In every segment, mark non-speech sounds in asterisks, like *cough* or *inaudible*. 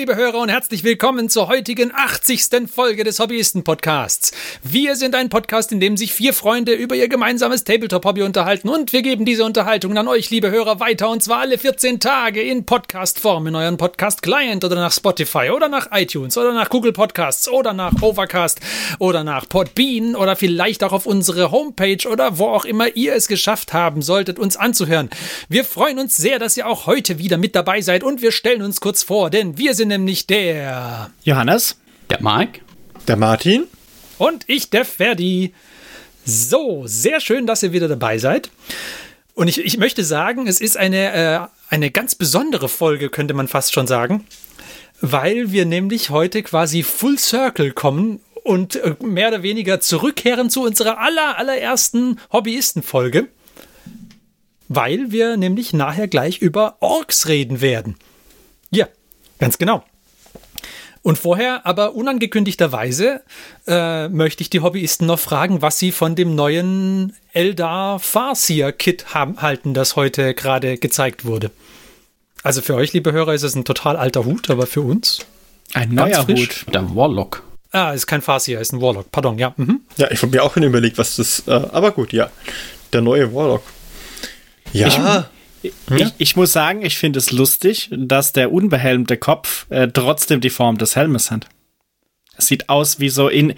Liebe Hörer und herzlich willkommen zur heutigen 80. Folge des Hobbyisten-Podcasts. Wir sind ein Podcast, in dem sich vier Freunde über ihr gemeinsames Tabletop-Hobby unterhalten und wir geben diese Unterhaltung an euch, liebe Hörer, weiter und zwar alle 14 Tage in Podcast-Form in euren Podcast-Client oder nach Spotify oder nach iTunes oder nach Google Podcasts oder nach Overcast oder nach Podbean oder vielleicht auch auf unsere Homepage oder wo auch immer ihr es geschafft haben solltet, uns anzuhören. Wir freuen uns sehr, dass ihr auch heute wieder mit dabei seid und wir stellen uns kurz vor, denn wir sind nämlich der Johannes, der Marc, der Martin und ich, der Ferdi. So, sehr schön, dass ihr wieder dabei seid. Und ich, ich möchte sagen, es ist eine, äh, eine ganz besondere Folge, könnte man fast schon sagen, weil wir nämlich heute quasi Full Circle kommen und äh, mehr oder weniger zurückkehren zu unserer aller, allerersten Hobbyisten-Folge, weil wir nämlich nachher gleich über Orks reden werden. Ja, ganz genau. Und vorher, aber unangekündigterweise, äh, möchte ich die Hobbyisten noch fragen, was sie von dem neuen Eldar Farseer Kit haben, halten, das heute gerade gezeigt wurde. Also für euch, liebe Hörer, ist es ein total alter Hut, aber für uns ein neuer Hut. Der Warlock. Ah, ist kein Farseer, ist ein Warlock. Pardon, ja. Mhm. Ja, ich habe mir auch schon überlegt, was das. Äh, aber gut, ja. Der neue Warlock. Ja. Ich, Ich, ich, muss sagen, ich finde es lustig, dass der unbehelmte Kopf äh, trotzdem die Form des Helmes hat. Es sieht aus wie so in.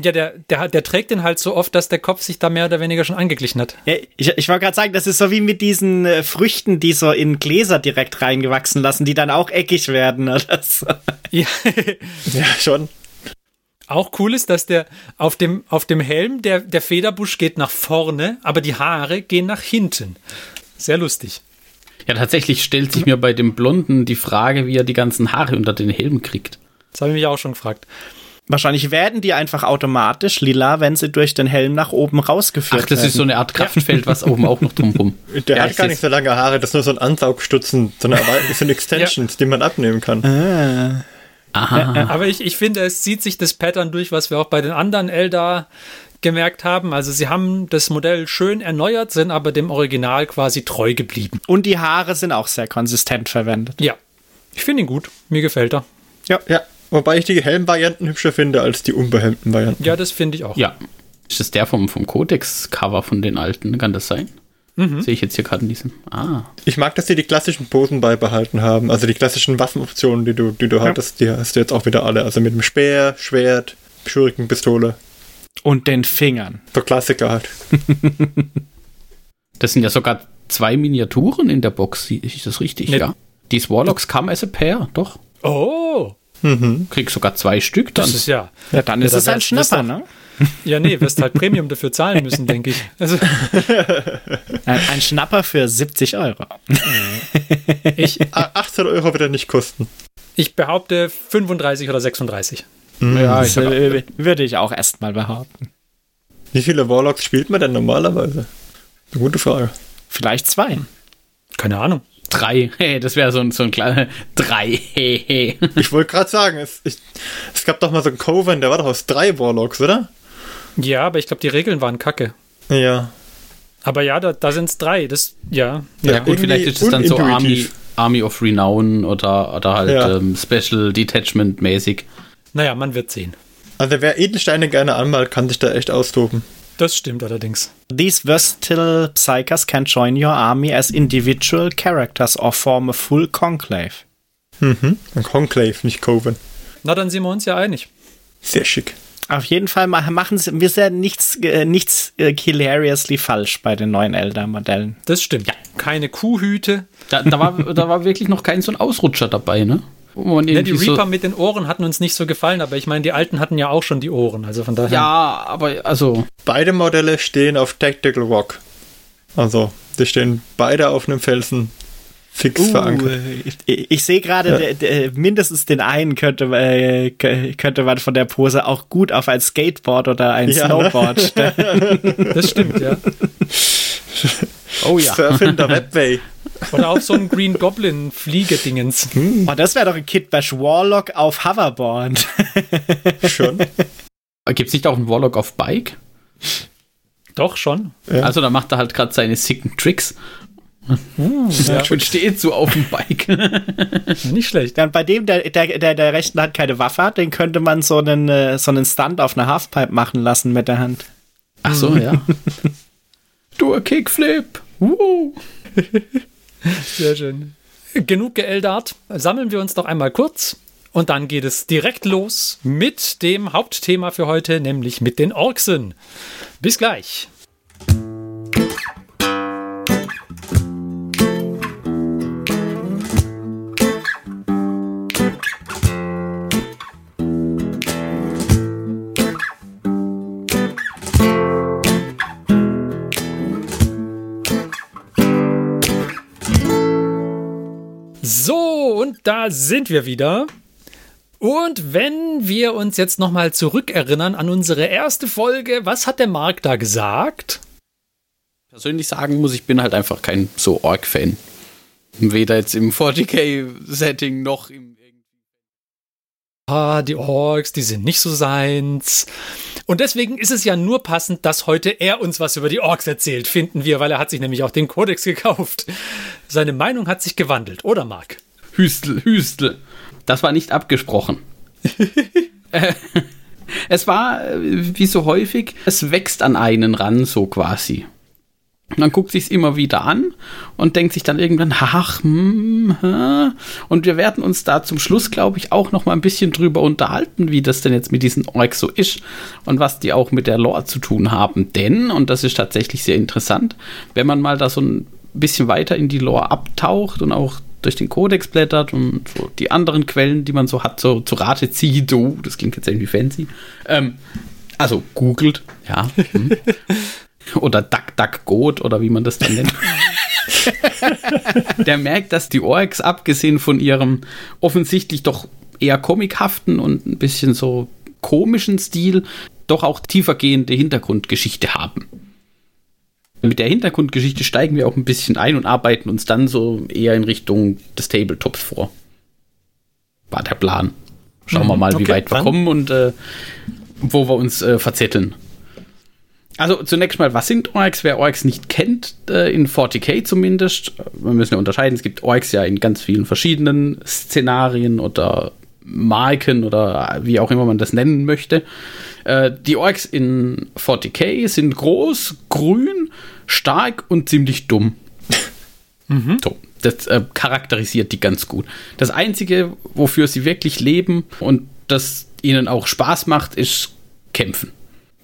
Ja, der, der, der trägt den halt so oft, dass der Kopf sich da mehr oder weniger schon angeglichen hat. Ja, ich ich wollte gerade sagen, das ist so wie mit diesen äh, Früchten, die so in Gläser direkt reingewachsen lassen, die dann auch eckig werden *laughs* oder so. Ja, *laughs* ja schon. Auch cool ist, dass der auf dem, auf dem Helm, der, der Federbusch geht nach vorne, aber die Haare gehen nach hinten. Sehr lustig. Ja, tatsächlich stellt sich mir bei dem Blonden die Frage, wie er die ganzen Haare unter den Helm kriegt. Das habe ich mich auch schon gefragt. Wahrscheinlich werden die einfach automatisch lila, wenn sie durch den Helm nach oben rausgeführt werden. Ach, das werden. ist so eine Art Kraftfeld, was oben auch noch drumrum. *laughs* Der ja, hat gar nicht so lange Haare, das ist nur so ein Ansaugstutzen, sondern so ein *laughs* Extensions, ja. die man abnehmen kann. Ah. Aha. Aber ich, ich finde, es zieht sich das Pattern durch, was wir auch bei den anderen Eldar gemerkt haben. Also sie haben das Modell schön erneuert, sind aber dem Original quasi treu geblieben. Und die Haare sind auch sehr konsistent verwendet. Ja. Ich finde ihn gut. Mir gefällt er. Ja, ja. Wobei ich die Helmvarianten hübscher finde als die unbehelmten Varianten. Ja, das finde ich auch. Ja. Ist das der vom, vom Codex-Cover von den alten? Kann das sein? Mhm. Sehe ich jetzt hier gerade in diesem. Ah. Ich mag, dass sie die klassischen Posen beibehalten haben. Also die klassischen Waffenoptionen, die du, die du ja. hattest, die hast du jetzt auch wieder alle. Also mit dem Speer, Schwert, Schurikenpistole. Und den Fingern. Der Klassiker halt. das sind ja sogar zwei Miniaturen in der Box, ist das richtig? Nee. Ja. Die Warlocks come as a pair, doch. Oh. Mhm. Kriegst sogar zwei Stück dann. Das ist ja. Ja, dann ist ja, es ein Schnapper, ne? *laughs* Ja, nee, wirst halt Premium dafür zahlen müssen, denke ich. Also. *laughs* Ein, ein, Schnapper für 70 Euro. Ich, *laughs* 18 Euro wird er nicht kosten. Ich behaupte 35 oder 36. Ja, ich, würde ich auch erstmal behaupten. Wie viele Warlocks spielt man denn normalerweise? Eine gute Frage. Vielleicht zwei. Keine Ahnung. Drei. *laughs* Hey, das wäre so ein, so ein kleiner. *laughs* Drei. Hey, *laughs* ich wollte gerade sagen, es, ich, es gab doch mal so einen Coven, der war doch aus drei Warlocks, oder? Ja, aber ich glaube, die Regeln waren kacke. Ja. Aber ja, da, da sind es drei. Das, ja. Ja, ja gut, vielleicht ist es dann so Army, Army of Renown oder, oder halt ja. ähm, Special Detachment mäßig. Naja, man wird sehen. Also wer Edelsteine gerne anmalt, kann sich da echt austoben. Das stimmt allerdings. These versatile psychers can join your army as individual characters or form a full conclave. Mhm. Ein Conclave, nicht Coven. Na, dann sind wir uns ja einig. Sehr schick. Auf jeden Fall machen sie, wir sehen nichts, äh, nichts äh, hilariously falsch bei den neuen Elder-Modellen. Das stimmt. Ja. Keine Kuhhüte. Da, da, war, da war wirklich noch kein so ein Ausrutscher dabei, ne? Ja, die Reaper so mit den Ohren hatten uns nicht so gefallen, aber ich meine, die alten hatten ja auch schon die Ohren, also von daher. Ja, aber also. Beide Modelle stehen auf Tactical Rock. Also, die stehen beide auf einem Felsen fix uh, verankert. Ich, ich sehe gerade, ja. mindestens den einen könnte, äh, könnte man von der Pose auch gut auf ein Skateboard oder ein ja, ne? Snowboard ne? stellen. *laughs* Das stimmt, ja. *laughs* Oh ja. Surfing der *laughs* Webway. Oder auf so ein Green Goblin Fliegedingens. Hm. Oh, das wäre doch ein Kid Bash Warlock auf Hoverboard. *laughs* Schon. Gibt es nicht auch einen Warlock auf Bike? Doch, schon. Ja. Also da macht er halt gerade seine sicken Tricks. Uh, *laughs* ja. Und steht so auf dem Bike. *laughs* Nicht schlecht. Dann bei dem, der, der, der, der rechten Hand keine Waffe hat, den könnte man so einen, äh, so einen Stunt auf einer Halfpipe machen lassen mit der Hand. Ach so, ja. du Kickflip. Uh. Sehr schön. Genug geeldart. Sammeln wir uns doch einmal kurz. Und dann geht es direkt los mit dem Hauptthema für heute, nämlich mit den Orksen. Bis gleich. Da sind wir wieder. Und wenn wir uns jetzt nochmal zurückerinnern an unsere erste Folge, was hat der Marc da gesagt? Persönlich sagen muss, ich bin halt einfach kein so Org-Fan. Weder jetzt im 40k-Setting noch im ah, die Orks, die sind nicht so seins. Und deswegen ist es ja nur passend, dass heute er uns was über die Orks erzählt, finden wir, weil er hat sich nämlich auch den Kodex gekauft. Seine Meinung hat sich gewandelt, oder Marc? Hüstel, Hüstel. Das war nicht abgesprochen. *laughs* Äh, es war, äh, wie so häufig, es wächst an einen ran, so quasi. Man guckt sich's immer wieder an und denkt sich dann irgendwann, ach, hm, hm. und wir werden uns da zum Schluss, glaube ich, auch noch mal ein bisschen drüber unterhalten, wie das denn jetzt mit diesen Orks so ist und was die auch mit der Lore zu tun haben. Denn, und das ist tatsächlich sehr interessant, wenn man mal da so ein bisschen weiter in die Lore abtaucht und auch durch den Kodex blättert und so die anderen Quellen, die man so hat, so zu Rate zieht, oh, das klingt jetzt irgendwie fancy. Ähm, also googelt, ja. Hm. oder DuckDuckGoat oder wie man das dann nennt. der merkt, dass die Orks, abgesehen von ihrem offensichtlich doch eher comichaften und ein bisschen so komischen Stil, doch auch tiefergehende Hintergrundgeschichte haben. Mit der Hintergrundgeschichte steigen wir auch ein bisschen ein und arbeiten uns dann so eher in Richtung des Tabletops vor. War der Plan. Schauen mhm, wir mal, okay, wie weit wir kommen und äh, wo wir uns äh, verzetteln. Also zunächst mal, was sind Orks? Wer Orks nicht kennt, äh, in 40k zumindest, wir müssen ja unterscheiden, es gibt Orks ja in ganz vielen verschiedenen Szenarien oder Marken oder wie auch immer man das nennen möchte. Äh, die Orks in 40k sind groß, grün, stark und ziemlich dumm. *laughs* mhm. So, das äh, charakterisiert die ganz gut. Das Einzige, wofür sie wirklich leben und das ihnen auch Spaß macht, ist Kämpfen.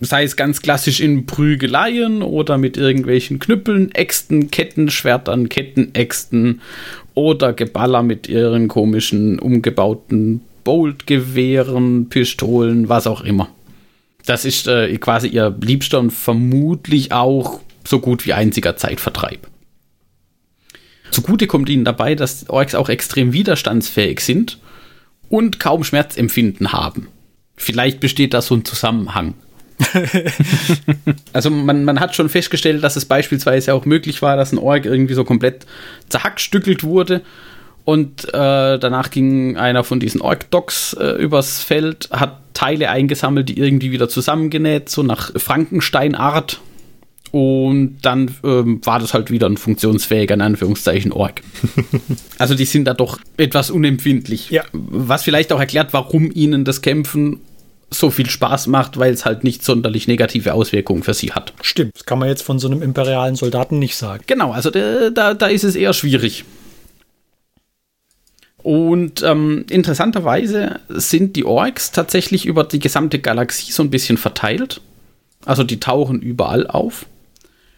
Sei es ganz klassisch in Prügeleien oder mit irgendwelchen Knüppeln, Äxten, Kettenschwertern, Kettenäxten oder Geballer mit ihren komischen umgebauten Boltgewehren, Pistolen, was auch immer. Das ist äh, quasi ihr liebster und vermutlich auch so gut wie einziger Zeitvertreib. Zugute kommt ihnen dabei, dass Orks auch extrem widerstandsfähig sind und kaum Schmerzempfinden haben. Vielleicht besteht da so ein Zusammenhang. *laughs* also man, man hat schon festgestellt, dass es beispielsweise auch möglich war, dass ein Org irgendwie so komplett zerhackstückelt wurde und äh, danach ging einer von diesen Ork-Docs äh, übers Feld, hat Teile eingesammelt, die irgendwie wieder zusammengenäht, so nach Frankenstein-Art. Und dann ähm, war das halt wieder ein funktionsfähiger, in Anführungszeichen, Ork. *laughs* also die sind da doch etwas unempfindlich. Ja. Was vielleicht auch erklärt, warum ihnen das Kämpfen so viel Spaß macht, weil es halt nicht sonderlich negative Auswirkungen für sie hat. Stimmt, das kann man jetzt von so einem imperialen Soldaten nicht sagen. Genau, also da, da ist es eher schwierig. Und ähm, interessanterweise sind die Orks tatsächlich über die gesamte Galaxie so ein bisschen verteilt. Also die tauchen überall auf.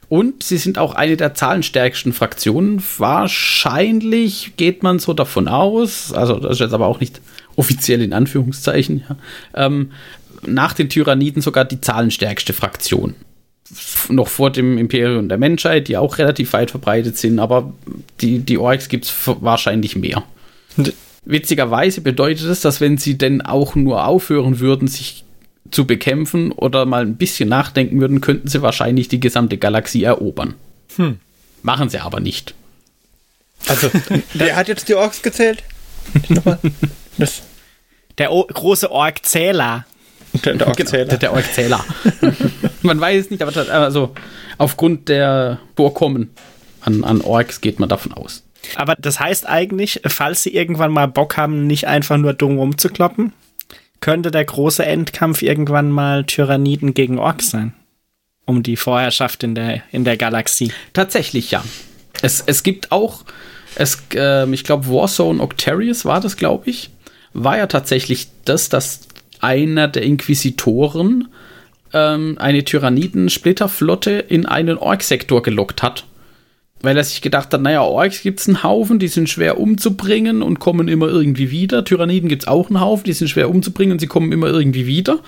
Und sie sind auch eine der zahlenstärksten Fraktionen. Wahrscheinlich geht man so davon aus, also das ist jetzt aber auch nicht offiziell in Anführungszeichen, ja, ähm, nach den Tyranniden sogar die zahlenstärkste Fraktion. Noch vor dem Imperium der Menschheit, die auch relativ weit verbreitet sind, aber die, die Orks gibt es wahrscheinlich mehr. Witzigerweise bedeutet es, dass wenn sie denn auch nur aufhören würden, sich zu bekämpfen oder mal ein bisschen nachdenken würden, könnten sie wahrscheinlich die gesamte Galaxie erobern. Hm. Machen sie aber nicht. Also, *laughs* wer hat jetzt die Orks gezählt? *laughs* Das. Der o große Orkzähler. Der, der Orkzähler. Genau, der, Orkzähler. *laughs* Man weiß es nicht, aber das, also aufgrund der Vorkommen an, an Orks geht man davon aus. Aber das heißt eigentlich, falls sie irgendwann mal Bock haben, nicht einfach nur dumm rumzukloppen, könnte der große Endkampf irgendwann mal Tyranniden gegen Orks sein. Um die Vorherrschaft in der, in der Galaxie. Tatsächlich, ja. Es, es gibt auch, es, äh, ich glaube, Warzone Octarius war das, glaube ich, war ja tatsächlich das, dass einer der Inquisitoren ähm, eine Tyranniden-Splitterflotte in einen Ork-Sektor gelockt hat. Weil er sich gedacht hat, naja, Orks gibt es einen Haufen, die sind schwer umzubringen und kommen immer irgendwie wieder. Tyranniden gibt es auch einen Haufen, die sind schwer umzubringen und sie kommen immer irgendwie wieder.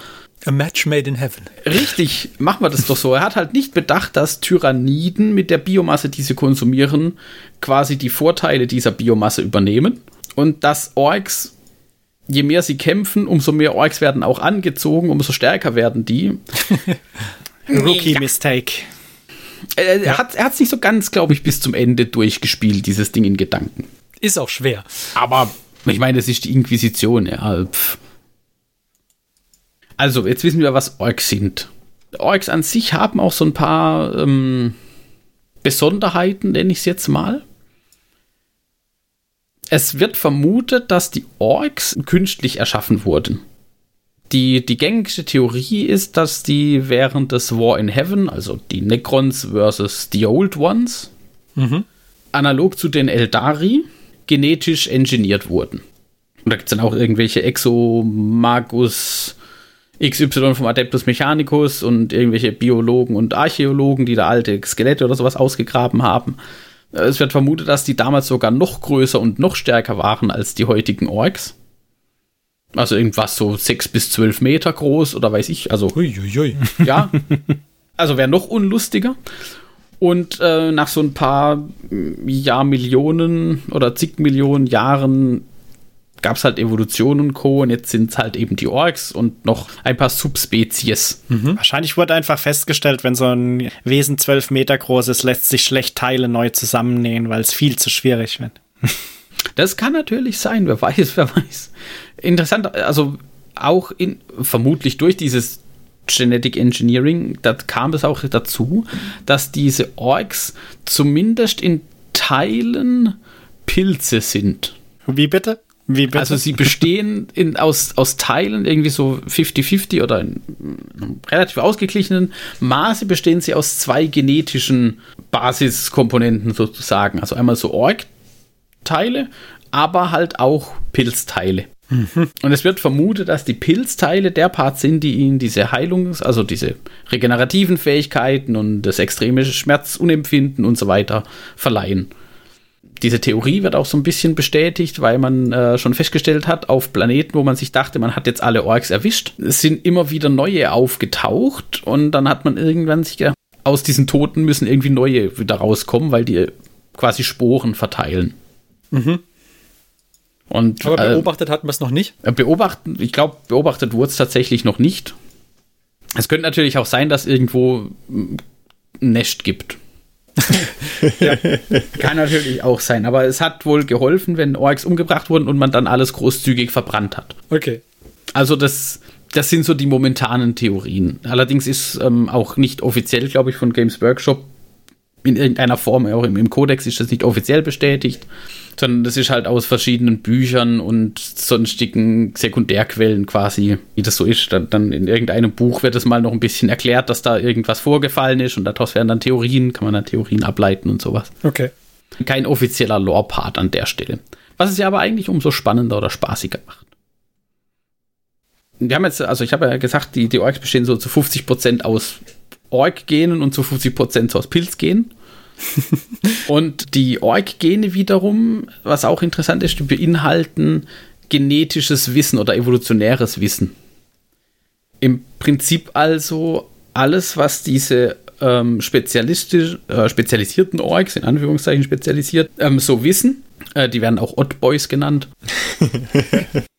A match made in heaven. Richtig, machen wir das doch so. Er hat halt nicht bedacht, dass Tyranniden mit der Biomasse, die sie konsumieren, quasi die Vorteile dieser Biomasse übernehmen. Und dass Orks, je mehr sie kämpfen, umso mehr Orks werden auch angezogen, umso stärker werden die. *laughs* Rookie-Mistake. Er, er hat es nicht so ganz, glaube ich, bis zum Ende durchgespielt, dieses Ding in Gedanken. Ist auch schwer. Aber ich meine, es ist die Inquisition, ja. Pff. Also, jetzt wissen wir, was Orks sind. Orks an sich haben auch so ein paar ähm, Besonderheiten, nenne ich es jetzt mal. Es wird vermutet, dass die Orks künstlich erschaffen wurden. Die, die gängigste Theorie ist, dass die während des War in Heaven, also die Necrons versus die Old Ones, mhm. analog zu den Eldari, genetisch engineert wurden. Und da gibt es dann auch irgendwelche Exomagus XY vom Adeptus Mechanicus und irgendwelche Biologen und Archäologen, die da alte Skelette oder sowas ausgegraben haben. Es wird vermutet, dass die damals sogar noch größer und noch stärker waren als die heutigen Orks. Also irgendwas so sechs bis zwölf Meter groß oder weiß ich. Also, Uiuiui. ja. Also wäre noch unlustiger. Und äh, nach so ein paar ja, Millionen oder zig Millionen Jahren gab es halt Evolution und Co. Und jetzt sind es halt eben die Orks und noch ein paar Subspezies. Mhm. Wahrscheinlich wurde einfach festgestellt, wenn so ein Wesen zwölf Meter groß ist, lässt sich schlecht Teile neu zusammennähen, weil es viel zu schwierig wird. *laughs* Das kann natürlich sein, wer weiß, wer weiß. Interessant, also auch in, vermutlich durch dieses Genetic Engineering, da kam es auch dazu, dass diese Orks zumindest in Teilen Pilze sind. Wie bitte? Also sie bestehen in, aus, aus Teilen irgendwie so 50-50 oder in einem relativ ausgeglichenen Maße bestehen sie aus zwei genetischen Basiskomponenten sozusagen. Also einmal so Org-Teile, aber halt auch Pilzteile. Mhm. Und es wird vermutet, dass die Pilzteile der Part sind, die ihnen diese Heilungs-, also diese regenerativen Fähigkeiten und das extreme Schmerzunempfinden und so weiter verleihen diese Theorie wird auch so ein bisschen bestätigt, weil man äh, schon festgestellt hat, auf Planeten, wo man sich dachte, man hat jetzt alle Orks erwischt, sind immer wieder neue aufgetaucht und dann hat man irgendwann sich gedacht, aus diesen Toten müssen irgendwie neue wieder rauskommen, weil die quasi Sporen verteilen. Mhm. Und, Aber äh, beobachtet äh, hatten wir es noch nicht? Beobachten, ich glaube, beobachtet wurde es tatsächlich noch nicht. Es könnte natürlich auch sein, dass irgendwo ein Nest gibt *laughs* ja, kann natürlich auch sein, aber es hat wohl geholfen, wenn Orks umgebracht wurden und man dann alles großzügig verbrannt hat. Okay. Also das, das sind so die momentanen Theorien. Allerdings ist ähm, auch nicht offiziell, glaube ich, von Games Workshop in irgendeiner Form, auch im, im Kodex ist das nicht offiziell bestätigt, sondern das ist halt aus verschiedenen Büchern und sonstigen Sekundärquellen quasi, wie das so ist. Dann, dann in irgendeinem Buch wird es mal noch ein bisschen erklärt, dass da irgendwas vorgefallen ist und daraus werden dann Theorien, kann man dann Theorien ableiten und sowas. Okay. Kein offizieller Lore-Part an der Stelle. Was es ja aber eigentlich umso spannender oder spaßiger macht. Wir haben jetzt, also ich habe ja gesagt, die, die Orks bestehen so zu 50% aus Org-Genen und zu 50% aus Pilz-Genen. *laughs* und die Org-Gene wiederum, was auch interessant ist, die beinhalten genetisches Wissen oder evolutionäres Wissen. Im Prinzip also alles, was diese ähm, spezialistisch, äh, spezialisierten Orks, in Anführungszeichen spezialisiert, ähm, so wissen. Äh, die werden auch Oddboys genannt. *laughs*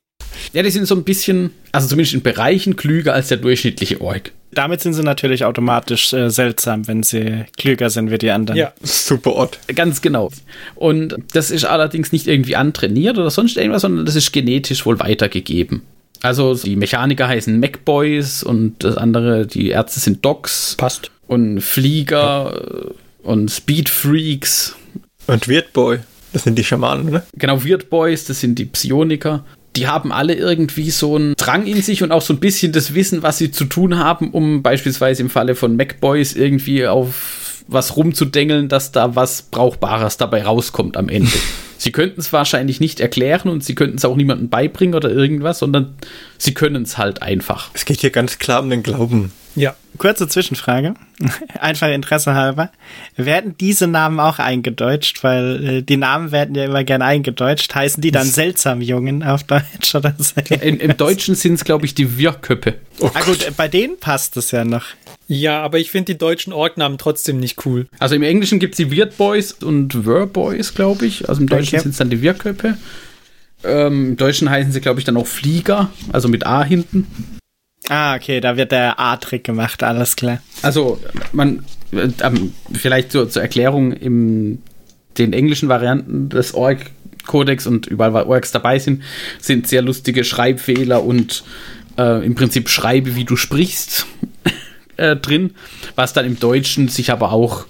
ja, die sind so ein bisschen, also zumindest in Bereichen klüger als der durchschnittliche Ork. Damit sind sie natürlich automatisch äh, seltsam, wenn sie klüger sind wie die anderen. Ja, super odd. Ganz genau. Und das ist allerdings nicht irgendwie antrainiert oder sonst irgendwas, sondern das ist genetisch wohl weitergegeben. Also die Mechaniker heißen Macboys und das andere, die Ärzte sind Docs. Passt. Und Flieger, und Speed Freaks. Und Weird Boy, das sind die Schamanen, ne? Genau, Weird Boys, das sind die Psioniker. Die haben alle irgendwie so einen Drang in sich und auch so ein bisschen das Wissen, was sie zu tun haben, um beispielsweise im Falle von Mac Boys irgendwie auf was rumzudengeln, dass da was Brauchbares dabei rauskommt am Ende. *laughs* sie könnten es wahrscheinlich nicht erklären und sie könnten es auch niemandem beibringen oder irgendwas, sondern sie können es halt einfach. Es geht hier ganz klar um den Glauben. Ja. Kurze Zwischenfrage, *laughs* einfach Interesse halber. Werden diese Namen auch eingedeutscht? Weil äh, die Namen werden ja immer gern eingedeutscht. Heißen die dann seltsam Jungen auf Deutsch oder so? In, Im Deutschen sind es, glaube ich, die Wirrköppe. Oh ah gut, bei denen passt es ja noch. Ja, aber ich finde die deutschen Orgnamen trotzdem nicht cool. Also im Englischen gibt es die Weird Boys und Were Boys, glaube ich. Also im Deutschen Okay. sind es dann die Wirrköppe. Ähm, Im Deutschen heißen sie, glaube ich, dann auch Flieger, also mit A hinten. Ah, okay, da wird der A-Trick gemacht, alles klar. Also man, äh, ähm, vielleicht zur, zur Erklärung, in den englischen Varianten des Org-Kodex und überall, wo Orgs dabei sind, sind sehr lustige Schreibfehler und äh, im Prinzip Schreibe, wie du sprichst, äh, drin, was dann im Deutschen sich aber auch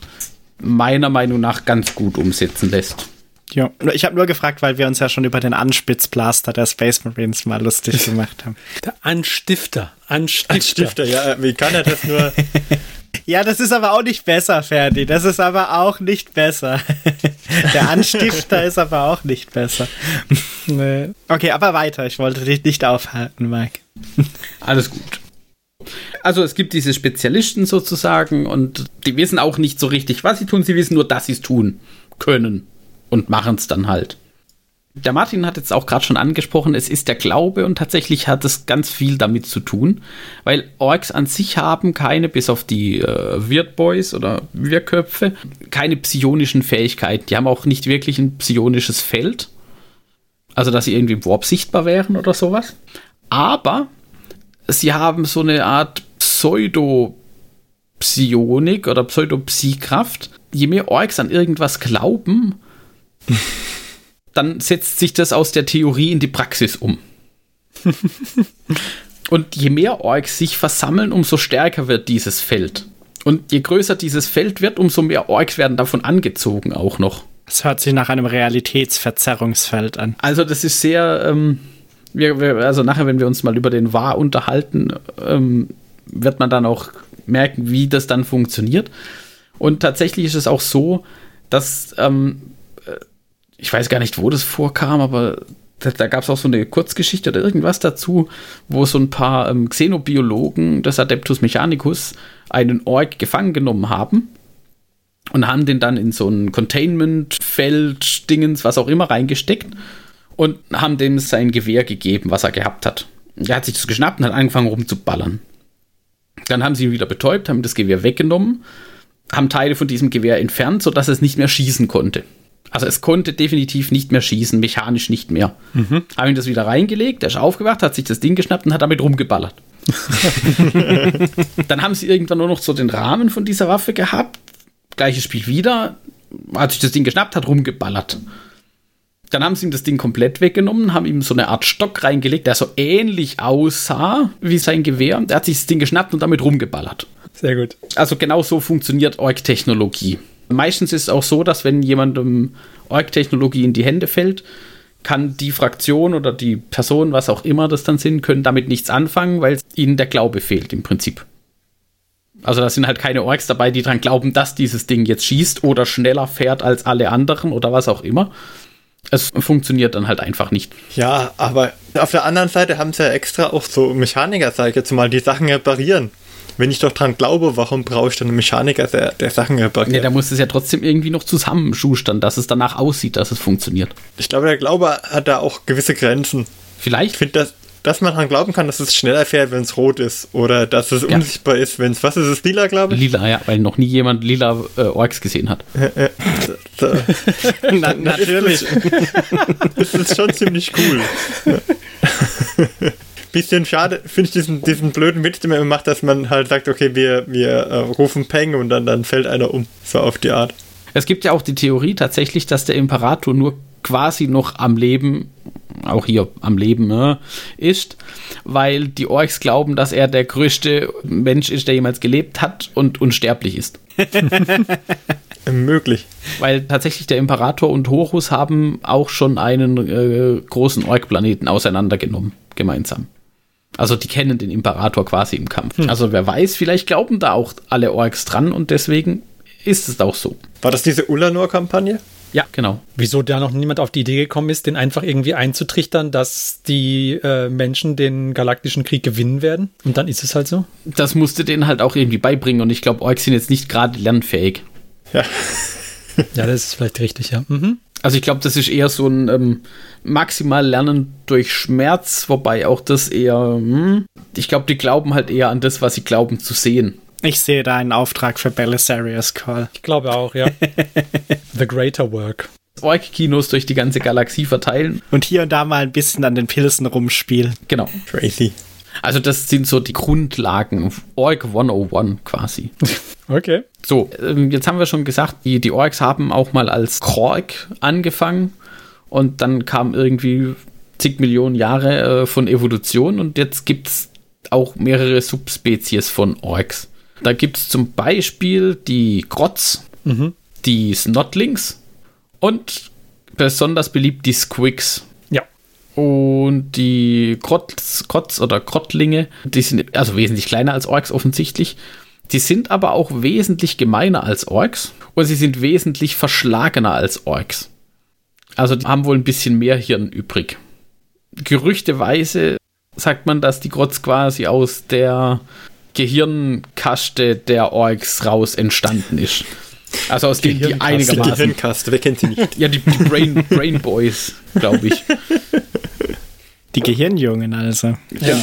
meiner Meinung nach ganz gut umsetzen lässt. Ja. Ich habe nur gefragt, weil wir uns ja schon über den Anspitzblaster der Space Marines mal lustig *laughs* gemacht haben. Der Anstifter. Anstifter. Als Stifter, ja, wie kann er das nur? *laughs* Ja, das ist aber auch nicht besser, Ferdi. Das ist aber auch nicht besser. *laughs* Der Anstifter ist aber auch nicht besser. Nee. Okay, aber weiter. Ich wollte dich nicht aufhalten, Mike. Alles gut. Also es gibt diese Spezialisten sozusagen und die wissen auch nicht so richtig, was sie tun. Sie wissen nur, dass sie es tun können und machen es dann halt. Der Martin hat jetzt auch gerade schon angesprochen, es ist der Glaube und tatsächlich hat es ganz viel damit zu tun, weil Orks an sich haben keine, bis auf die äh, Weird Boys oder Wirrköpfe, keine psionischen Fähigkeiten. Die haben auch nicht wirklich ein psionisches Feld. Also, dass sie irgendwie im Warp sichtbar wären oder sowas. Aber sie haben so eine Art Pseudo-Psionik oder Pseudo-Psi-Kraft. Je mehr Orks an irgendwas glauben, *laughs* dann setzt sich das aus der Theorie in die Praxis um. *laughs* Und je mehr Orks sich versammeln, umso stärker wird dieses Feld. Und je größer dieses Feld wird, umso mehr Orks werden davon angezogen auch noch. Das hört sich nach einem Realitätsverzerrungsfeld an. Also das ist sehr, ähm, wir, wir, also nachher, wenn wir uns mal über den War unterhalten, ähm, wird man dann auch merken, wie das dann funktioniert. Und tatsächlich ist es auch so, dass ähm, äh, ich weiß gar nicht, wo das vorkam, aber da, da gab es auch so eine Kurzgeschichte oder irgendwas dazu, wo so ein paar ähm, Xenobiologen des Adeptus Mechanicus einen Ork gefangen genommen haben und haben den dann in so ein Containment-Feld, Dingens, was auch immer, reingesteckt und haben dem sein Gewehr gegeben, was er gehabt hat. Er hat sich das geschnappt und hat angefangen rumzuballern. Dann haben sie ihn wieder betäubt, haben das Gewehr weggenommen, haben Teile von diesem Gewehr entfernt, sodass es nicht mehr schießen konnte. Also es konnte definitiv nicht mehr schießen, mechanisch nicht mehr. Mhm. Haben ihn das wieder reingelegt, er ist aufgewacht, hat sich das Ding geschnappt und hat damit rumgeballert. *laughs* Dann haben sie irgendwann nur noch so den Rahmen von dieser Waffe gehabt. Gleiches Spiel wieder, hat sich das Ding geschnappt, hat rumgeballert. Dann haben sie ihm das Ding komplett weggenommen, haben ihm so eine Art Stock reingelegt, der so ähnlich aussah wie sein Gewehr. Der hat sich das Ding geschnappt und damit rumgeballert. Sehr gut. Also genau so funktioniert Org-Technologie. Meistens ist es auch so, dass wenn jemandem Org-Technologie in die Hände fällt, kann die Fraktion oder die Person, was auch immer das dann sind, können damit nichts anfangen, weil ihnen der Glaube fehlt im Prinzip. Also da sind halt keine Orks dabei, die dran glauben, dass dieses Ding jetzt schießt oder schneller fährt als alle anderen oder was auch immer. Es funktioniert dann halt einfach nicht. Ja, aber auf der anderen Seite haben sie ja extra auch so Mechaniker, sag ich jetzt mal, die Sachen reparieren. Wenn ich doch dran glaube, warum brauche ich dann einen Mechaniker, der, der Sachen repariert? Ja, da muss es ja trotzdem irgendwie noch zusammenschustern, dass es danach aussieht, dass es funktioniert. ich glaube, der Glaube hat da auch gewisse Grenzen. Vielleicht Ich finde, dass, dass man dran glauben kann, dass es schneller fährt, wenn es rot ist. Oder dass es Ja. unsichtbar ist, wenn es, was ist es, lila, glaube ich? lila, ja, weil noch nie jemand lila äh, Orks gesehen hat. So. *laughs* Na, natürlich. Das *laughs* ist schon ziemlich cool. *laughs* Bisschen schade finde ich diesen, diesen blöden Witz, den man immer macht, dass man halt sagt, okay, wir, wir äh, rufen Peng und dann, dann fällt einer um. So auf die Art. Es gibt ja auch die Theorie tatsächlich, dass der Imperator nur quasi noch am Leben, auch hier am Leben, ne, ist, weil die Orks glauben, dass er der größte Mensch ist, der jemals gelebt hat und unsterblich ist. *laughs* möglich. Weil tatsächlich der Imperator und Horus haben auch schon einen äh, großen Ork-Planeten auseinandergenommen, gemeinsam. Also die kennen den Imperator quasi im Kampf. Also wer weiß, vielleicht glauben da auch alle Orks dran und deswegen ist es auch so. War das diese Ulanor-Kampagne? Ja, genau. Wieso da noch niemand auf die Idee gekommen ist, den einfach irgendwie einzutrichtern, dass die äh, Menschen den galaktischen Krieg gewinnen werden? Und dann ist es halt so. Das musste denen halt auch irgendwie beibringen und ich glaube, Orks sind jetzt nicht gerade lernfähig. Ja. *laughs* Ja, das ist vielleicht richtig, ja. Mhm. Also ich glaube, das ist eher so ein ähm, maximal Lernen durch Schmerz, wobei auch das eher, hm, ich glaube, die glauben halt eher an das, was sie glauben zu sehen. Ich sehe da einen Auftrag für Belisarius Call. Ich glaube auch, ja. *laughs* The Greater Work. Ork-Kinos durch die ganze Galaxie verteilen. Und hier und da mal ein bisschen an den Pilzen rumspielen. Genau. Crazy. Also das sind so die Grundlagen. Ork 101 quasi. *laughs* Okay. So, ähm, jetzt haben wir schon gesagt, die, die Orks haben auch mal als Krork angefangen und dann kam irgendwie zig Millionen Jahre äh, von Evolution und jetzt gibt es auch mehrere Subspezies von Orks. Da gibt es zum Beispiel die Grotz, die Snotlings und besonders beliebt die Squigs. Ja. Und die Krotz, Krotz oder Krottlinge, die sind also wesentlich kleiner als Orks offensichtlich. Die sind aber auch wesentlich gemeiner als Orks und sie sind wesentlich verschlagener als Orks. Also die haben wohl ein bisschen mehr Hirn übrig. Gerüchteweise sagt man, dass die Grotz quasi aus der Gehirnkaste der Orks raus entstanden ist. Also aus denen die Die einigermaßen Gehirnkaste, wer kennt sie nicht? ja, die, die Brain, Brain Boys, glaube ich. *laughs* Die Gehirnjungen also. Ja.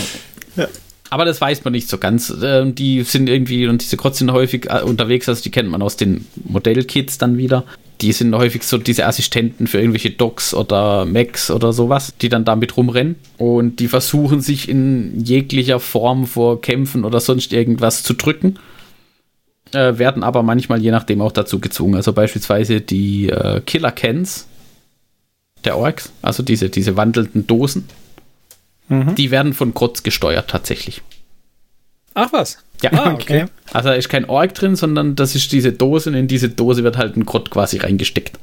Aber das weiß man nicht so ganz. Ähm, Die sind irgendwie, und diese Krotz sind häufig äh, unterwegs, also die kennt man aus den Modellkits dann wieder. Die sind häufig so diese Assistenten für irgendwelche Docs oder Macs oder sowas, die dann damit rumrennen. Und die versuchen sich in jeglicher Form vor Kämpfen oder sonst irgendwas zu drücken. Äh, werden aber manchmal je nachdem auch dazu gezwungen. Also beispielsweise die äh, Killer Cans der Orks, also diese, diese wandelnden Dosen, die werden von Krotz gesteuert tatsächlich. Ach was. Ja, Ah, Okay. Also da ist kein Ork drin, sondern das ist diese Dose und in diese Dose wird halt ein Krott quasi reingesteckt.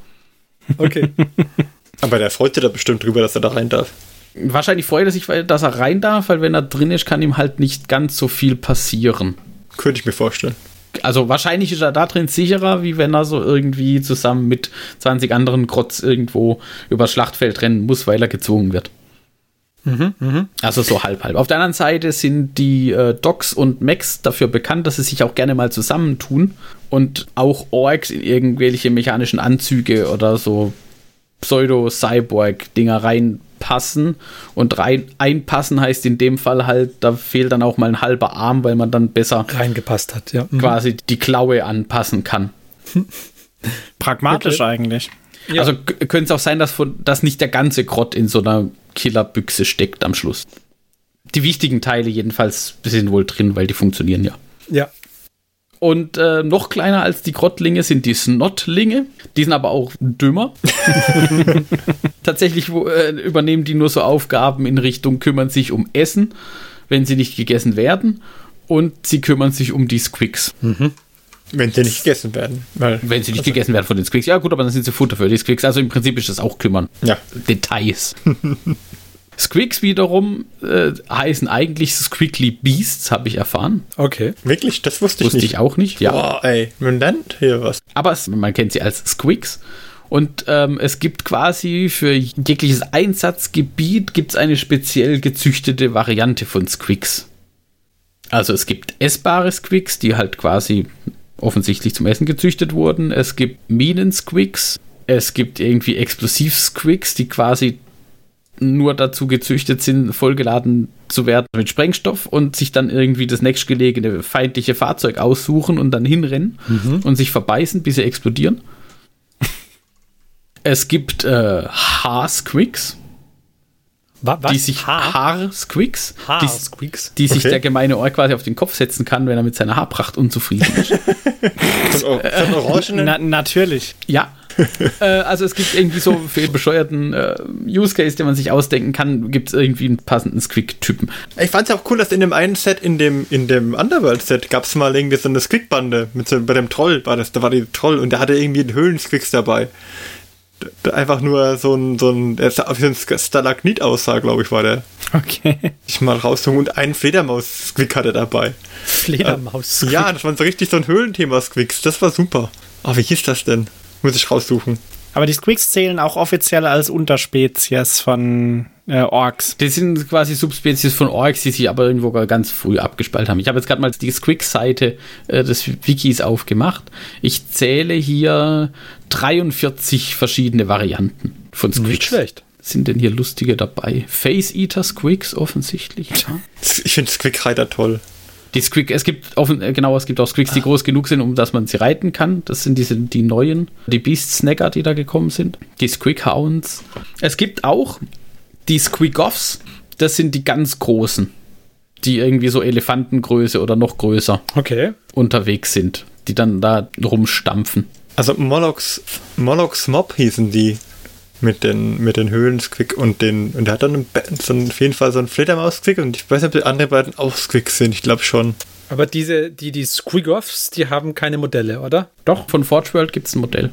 Okay. *laughs* Aber der freut sich da bestimmt drüber, dass er da rein darf. Wahrscheinlich freut er sich, weil, dass er rein darf, weil wenn er drin ist, kann ihm halt nicht ganz so viel passieren. Könnte ich mir vorstellen. Also wahrscheinlich ist er da drin sicherer, wie wenn er so irgendwie zusammen mit 20 anderen Krotz irgendwo übers Schlachtfeld rennen muss, weil er gezwungen wird. Also so halb halb. Auf der anderen Seite sind die äh, Docs und Max dafür bekannt, dass sie sich auch gerne mal zusammentun und auch Orks in irgendwelche mechanischen Anzüge oder so Pseudo-Cyborg-Dinger reinpassen. Und rein einpassen heißt in dem Fall halt, da fehlt dann auch mal ein halber Arm, weil man dann besser Reingepasst hat, ja. Mhm. quasi die Klaue anpassen kann. Pragmatisch Okay. eigentlich. Ja. Also könnte es auch sein, dass, von, dass nicht der ganze Grott in so einer Killerbüchse steckt am Schluss. Die wichtigen Teile jedenfalls sind wohl drin, weil die funktionieren ja. Ja. Und äh, noch kleiner als die Grottlinge sind die Snotlinge. Die sind aber auch dümmer. *laughs* Tatsächlich äh, übernehmen die nur so Aufgaben in Richtung kümmern sich um Essen, wenn sie nicht gegessen werden. Und sie kümmern sich um die Squigs, Wenn sie nicht gegessen werden. Weil, wenn sie nicht gegessen werden von den Squigs. Ja gut, aber dann sind sie Futter für die Squigs. Also im Prinzip ist das auch kümmern. ja. Details. *laughs* Squigs wiederum äh, heißen eigentlich Squiggly Beasts, habe ich erfahren. Okay. Wirklich? Das wusste ich Wusste nicht. ich auch nicht. Ja. Boah, ey, man lernt hier was. Aber es, man kennt sie als Squigs. Und ähm, es gibt quasi für jegliches Einsatzgebiet gibt's eine speziell gezüchtete Variante von Squigs. Also es gibt essbare Squigs, die halt quasi offensichtlich zum Essen gezüchtet wurden. Es gibt Minen-Squigs. Es gibt irgendwie Explosiv-Squigs, die quasi nur dazu gezüchtet sind, vollgeladen zu werden mit Sprengstoff und sich dann irgendwie das nächstgelegene feindliche Fahrzeug aussuchen und dann hinrennen und sich verbeißen, bis sie explodieren. Es gibt äh, Haar-Squigs, Wa was? die sich Haar? Haar-Squigs, die, die sich Okay. der gemeine Ork quasi auf den Kopf setzen kann, wenn er mit seiner Haarpracht unzufrieden ist. *laughs* So, so einen orangenen. Na, natürlich. ja, äh, also es gibt irgendwie so für den bescheuerten äh, Use Case, den man sich ausdenken kann, gibt es irgendwie einen passenden Squeak-Typen. Ich fand es auch cool, dass in dem einen Set, in dem, in dem Underworld-Set, gab es mal irgendwie so eine Squeak-Bande. Mit so, bei dem Troll war das, da war die Troll und der hatte irgendwie einen Höhlensquicks dabei. Da- Einfach nur so ein, so ein, der sah wie ein Stalagnit aussah, glaube ich, war der. Okay. Ich mal raussuchen und einen Fledermaus-Squick hatte dabei. Fledermaus. Ja, das war so richtig so ein Höhlenthema-Squicks. Das war super. Aber wie hieß das denn? Muss ich raussuchen. Aber die Squeaks zählen auch offiziell als Unterspezies von äh, Orks. Die sind quasi Subspezies von Orks, die sich aber irgendwo ganz früh abgespalten haben. Ich habe jetzt gerade mal die Squig-Seite äh, des Wikis aufgemacht. Ich zähle hier 43 verschiedene Varianten von Squigs. Nicht schlecht. Sind denn hier lustige dabei? Face Eater Squigs offensichtlich. Ja. *laughs* Ich finde Squick Rider toll. Die Squig, es gibt offen, äh, genau, es gibt auch Squigs, die groß genug sind, um dass man sie reiten kann. Das sind diese die neuen, die Beast Snacker, die da gekommen sind. Die Squig Hounds. Es gibt auch die Squigoffs. Das sind die ganz großen, die irgendwie so Elefantengröße oder noch größer Okay. unterwegs sind, die dann da rumstampfen. Also Molochs, Molochs Mob hießen die mit den, mit den Höhlensquick und den, und der hat dann so einen, auf jeden Fall so einen Fledermaus-Squick und ich weiß nicht, ob die anderen beiden auch Squicks sind, ich glaube schon. Aber diese, die, die Squigoffs, die haben keine Modelle, oder? Doch, von Forge World gibt es ein Modell.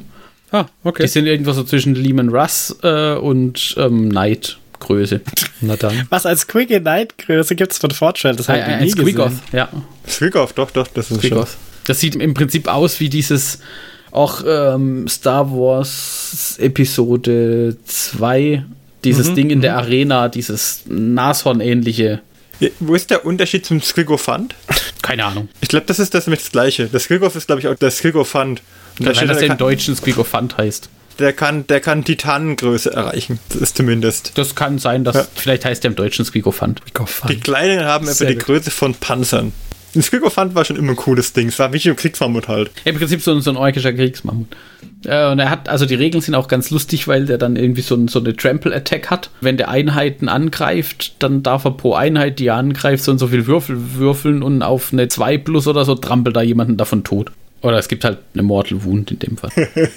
Ah, okay. Die sind irgendwo so zwischen Lehman Russ äh, und ähm, Knight Größe. *laughs* Na dann. Was als in Night Größe gibt es von Fortune? Das habe ich Ein, nie ein Squigoth, gesehen. ja. Squickoff, doch, doch, das ist. Squigoth. Das sieht im Prinzip aus wie dieses auch ähm, Star Wars Episode 2, dieses Ding in der Arena, dieses Nashorn-ähnliche. Wo ist der Unterschied zum Squigophant? Keine Ahnung. Ich glaube, das ist das mit das gleiche. Der Squigoff ist, glaube ich, auch der Squigophant. Und da Weil steht, das der, im kann, Deutschen Squigophant heißt. der, kann, der kann Titanengröße erreichen. Das ist zumindest. Das kann sein, dass Ja. vielleicht heißt der im Deutschen Squigophant. Die Kleinen haben etwa die gut. Größe von Panzern. Ein Squigophant war schon immer ein cooles Ding. Es war wie ein Kriegsmammut halt. Im Prinzip so, ein- so ein orkischer Kriegsmammut. Äh, und er hat, also die Regeln sind auch ganz lustig, weil der dann irgendwie so, ein, so eine Trample-Attack hat. Wenn der Einheiten angreift, dann darf er pro Einheit, die er angreift, so und so viel Würfel würfeln und auf eine 2 plus oder so trampelt da jemanden davon tot. Oder es gibt halt eine Mortal Wound in dem Fall. *laughs*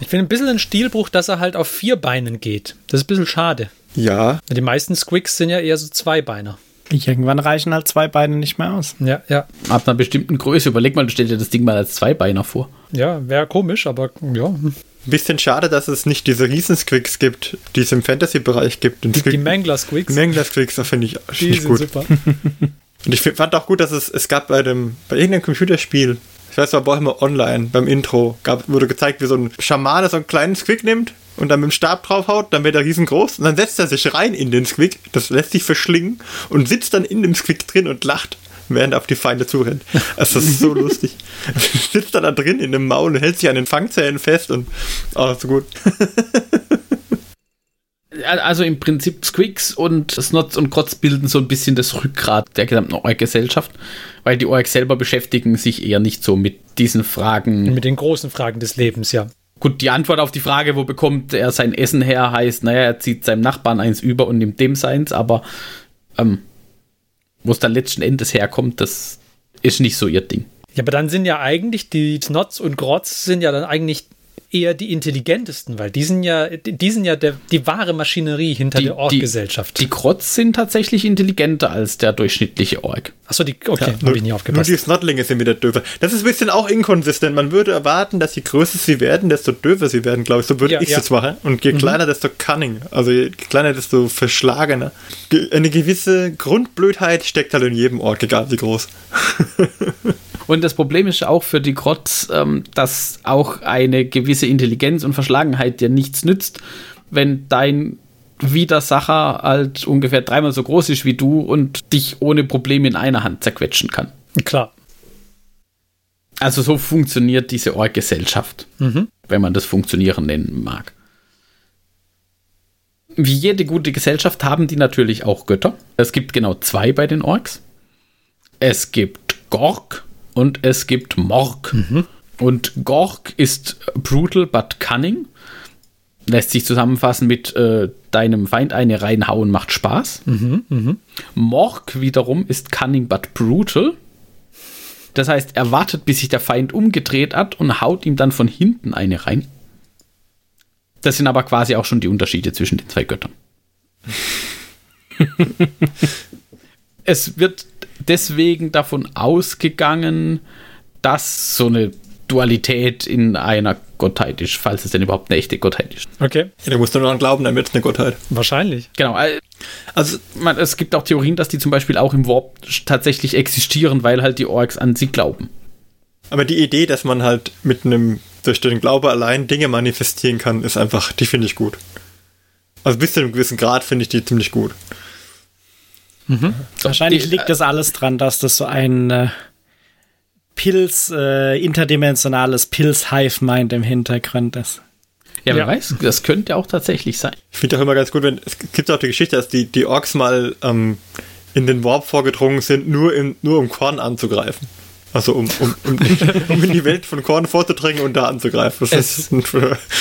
Ich finde ein bisschen ein Stilbruch, dass er halt auf vier Beinen geht. Das ist ein bisschen schade. Ja, Die meisten Squigs sind ja eher so Zweibeiner. Irgendwann reichen halt zwei Beine nicht mehr aus. Ja, ja. Ab einer bestimmten Größe, überleg mal, du stellst dir das Ding mal als Zweibeiner vor. Ja, wäre komisch, aber ja. ein bisschen schade, dass es nicht diese Riesensquicks gibt, die es im Fantasy-Bereich gibt. Und Die, die Mangler Squigs, Mangler-Squicks, das finde ich die nicht sind gut. super. *laughs* Und ich fand auch gut, dass es, es gab bei dem, bei irgendeinem Computerspiel, ich weiß, war immer online, beim Intro, gab, wurde gezeigt, wie so ein Schamane so einen kleinen Squig nimmt und dann mit dem Stab draufhaut, dann wird er riesengroß und dann setzt er sich rein in den Squig, das lässt sich verschlingen und sitzt dann in dem Squig drin und lacht, während er auf die Feinde zurennt. Also das ist so *laughs* lustig. *laughs* sitzt dann da drin in dem Maul und hält sich an den Fangzähnen fest und, oh, so gut. *laughs* Also im Prinzip Squigs und Snots und Krotz bilden so ein bisschen das Rückgrat der gesamten Ork-Gesellschaft, weil die Orks selber beschäftigen sich eher nicht so mit diesen Fragen. Mit den großen Fragen des Lebens, ja. Gut, die Antwort auf die Frage, wo bekommt er sein Essen her, heißt, naja, er zieht seinem Nachbarn eins über und nimmt dem seins, aber ähm, wo es dann letzten Endes herkommt, das ist nicht so ihr Ding. Ja, aber dann sind ja eigentlich die Snots und Grotz sind ja dann eigentlich eher die intelligentesten, weil die sind ja, die sind ja der, die wahre Maschinerie hinter Die- der Ork-Gesellschaft. Die Krotz sind tatsächlich intelligenter als der durchschnittliche Ork. Achso, die, okay, nur, habe ich nie nur aufgepasst. die Snotlinge sind wieder döver. Das ist ein bisschen auch inkonsistent. Man würde erwarten, dass je größer sie werden, desto döver sie werden, glaube ich. So würde Ja, ich ja. es jetzt machen. Und je kleiner, desto cunning. Also je kleiner, desto verschlagener. Ge eine gewisse Grundblödheit steckt halt in jedem Ort, egal wie groß. *laughs* Und das Problem ist auch für die Grotz, ähm, dass auch eine gewisse Intelligenz und Verschlagenheit dir nichts nützt, wenn dein Widersacher halt ungefähr dreimal so groß ist wie du und dich ohne Probleme in einer Hand zerquetschen kann. Klar. Also so funktioniert diese Org-Gesellschaft, wenn man das Funktionieren nennen mag. Wie jede gute Gesellschaft haben die natürlich auch Götter. Es gibt genau zwei bei den Orks. Es gibt Gork und es gibt Morg. Und Gork ist brutal but cunning. Lässt sich zusammenfassen mit äh, deinem Feind eine reinhauen macht Spaß. Morg wiederum ist cunning but brutal. Das heißt, er wartet, bis sich der Feind umgedreht hat und haut ihm dann von hinten eine rein. Das sind aber quasi auch schon die Unterschiede zwischen den zwei Göttern. *laughs* es wird deswegen davon ausgegangen, dass so eine Dualität in einer Gottheit ist, falls es denn überhaupt eine echte Gottheit ist. Okay. Ja, da musst du nur dran glauben, dann wird es eine Gottheit. Wahrscheinlich. Genau. äh, Also, Man, es gibt auch Theorien, dass die zum Beispiel auch im Warp tatsächlich existieren, weil halt die Orks an sie glauben. aber die Idee, dass man halt mit einem, durch den Glaube allein Dinge manifestieren kann, ist einfach, die finde ich gut. Also bis zu einem gewissen Grad finde ich die ziemlich gut. Wahrscheinlich Die- liegt das alles dran, dass das so ein äh, Pilz, äh, interdimensionales Pilz-Hive-Mind im Hintergrund ist. Ja, wer Ja. weiß, das könnte auch tatsächlich sein. Ich finde auch immer ganz gut, wenn es gibt auch die Geschichte, dass die, die Orks mal ähm, in den Warp vorgedrungen sind, nur, in, nur um Korn anzugreifen. Also um, um, um, *laughs* um in die Welt von Korn vorzudringen und da anzugreifen. Das Es-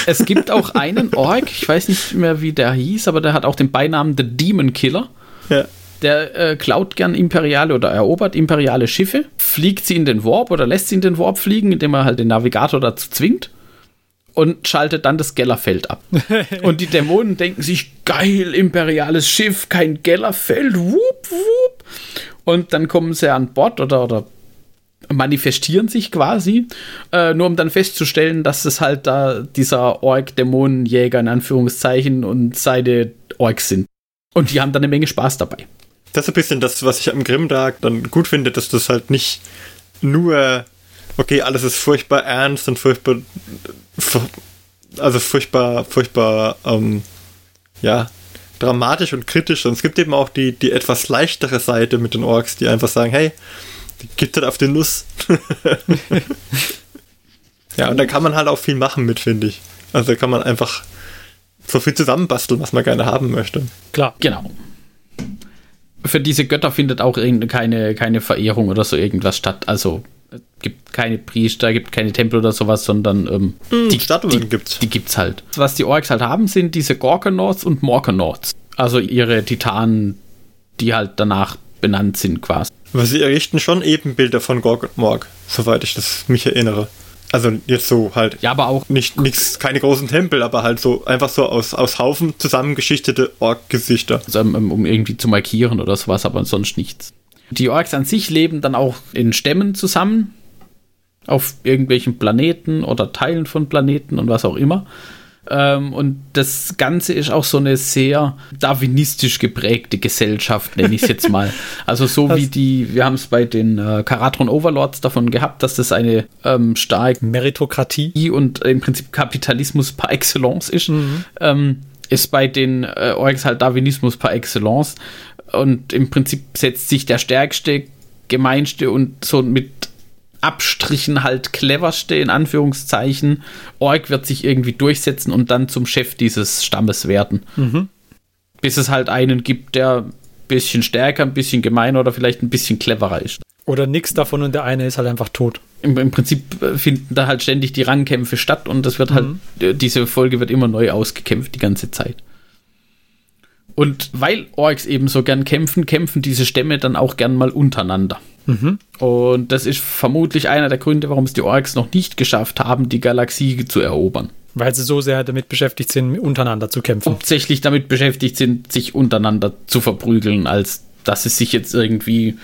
Es gibt auch einen Ork, ich weiß nicht mehr, wie der hieß, aber der hat auch den Beinamen The Demon Killer. ja. Der äh, klaut gern imperiale oder erobert imperiale Schiffe, fliegt sie in den Warp oder lässt sie in den Warp fliegen, indem er halt den Navigator dazu zwingt und schaltet dann das Gellerfeld ab. *laughs* und die Dämonen denken sich, geil, imperiales Schiff, kein Gellerfeld, wup, wup. Und dann kommen sie an Bord oder, oder manifestieren sich quasi, äh, nur um dann festzustellen, dass es halt da dieser Ork-Dämonenjäger in Anführungszeichen und seine Orks sind. Und die haben dann eine Menge Spaß dabei. Das ist ein bisschen das, was ich am Grimdark dann gut finde, dass das halt nicht nur, okay, alles ist furchtbar ernst und furchtbar, fu- also furchtbar, furchtbar, ähm, ja, dramatisch und kritisch. Und es gibt eben auch die, die etwas leichtere Seite mit den Orks, die einfach sagen, hey, gibt halt auf den Nuss. *laughs* ja, und da kann man halt auch viel machen mit, finde ich. Also da kann man einfach so viel zusammenbasteln, was man gerne haben möchte. Klar. Genau. Für diese Götter findet auch keine, keine Verehrung oder so irgendwas statt. Also es gibt keine Priester, gibt keine Tempel oder sowas, sondern ähm, Die Statuen die, gibt's. Die gibt's halt. Was die Orks halt haben, sind diese Gorgonauts und Morgonauts. Also ihre Titanen, die halt danach benannt sind quasi. Aber sie errichten schon Ebenbilder von Gorg und Morg, soweit ich das mich erinnere. Also jetzt so halt. Ja, aber auch Nicht, nichts, keine großen Tempel, aber halt so einfach so aus, aus Haufen zusammengeschichtete Ork-Gesichter. also, um, um irgendwie zu markieren oder sowas, aber sonst nichts. Die Orks an sich leben dann auch in Stämmen zusammen, auf irgendwelchen Planeten oder Teilen von Planeten und was auch immer. Ähm, und das Ganze ist auch so eine sehr darwinistisch geprägte Gesellschaft, nenne ich es jetzt mal. *laughs* Also so wie die, wir haben es bei den äh, Karatron Overlords davon gehabt, dass das eine ähm, stark Meritokratie. und im Prinzip Kapitalismus par excellence ist, ähm, ist bei den äh, Orks halt Darwinismus par excellence. Und im Prinzip setzt sich der stärkste, gemeinste und so mit Abstrichen halt cleverste, in Anführungszeichen, Ork wird sich irgendwie durchsetzen und dann zum Chef dieses Stammes werden. Bis es halt einen gibt, der ein bisschen stärker, ein bisschen gemeiner oder vielleicht ein bisschen cleverer ist. Oder nix davon und der eine ist halt einfach tot. Im, Im Prinzip äh, finden da halt ständig die Rangkämpfe statt und das wird halt, äh, diese Folge wird immer neu ausgekämpft die ganze Zeit. Und weil Orks eben so gern kämpfen, kämpfen diese Stämme dann auch gern mal untereinander. Und das ist vermutlich einer der Gründe, warum es die Orks noch nicht geschafft haben, die Galaxie zu erobern. Weil sie so sehr damit beschäftigt sind, untereinander zu kämpfen. Hauptsächlich damit beschäftigt sind, sich untereinander zu verprügeln, als dass es sich jetzt irgendwie.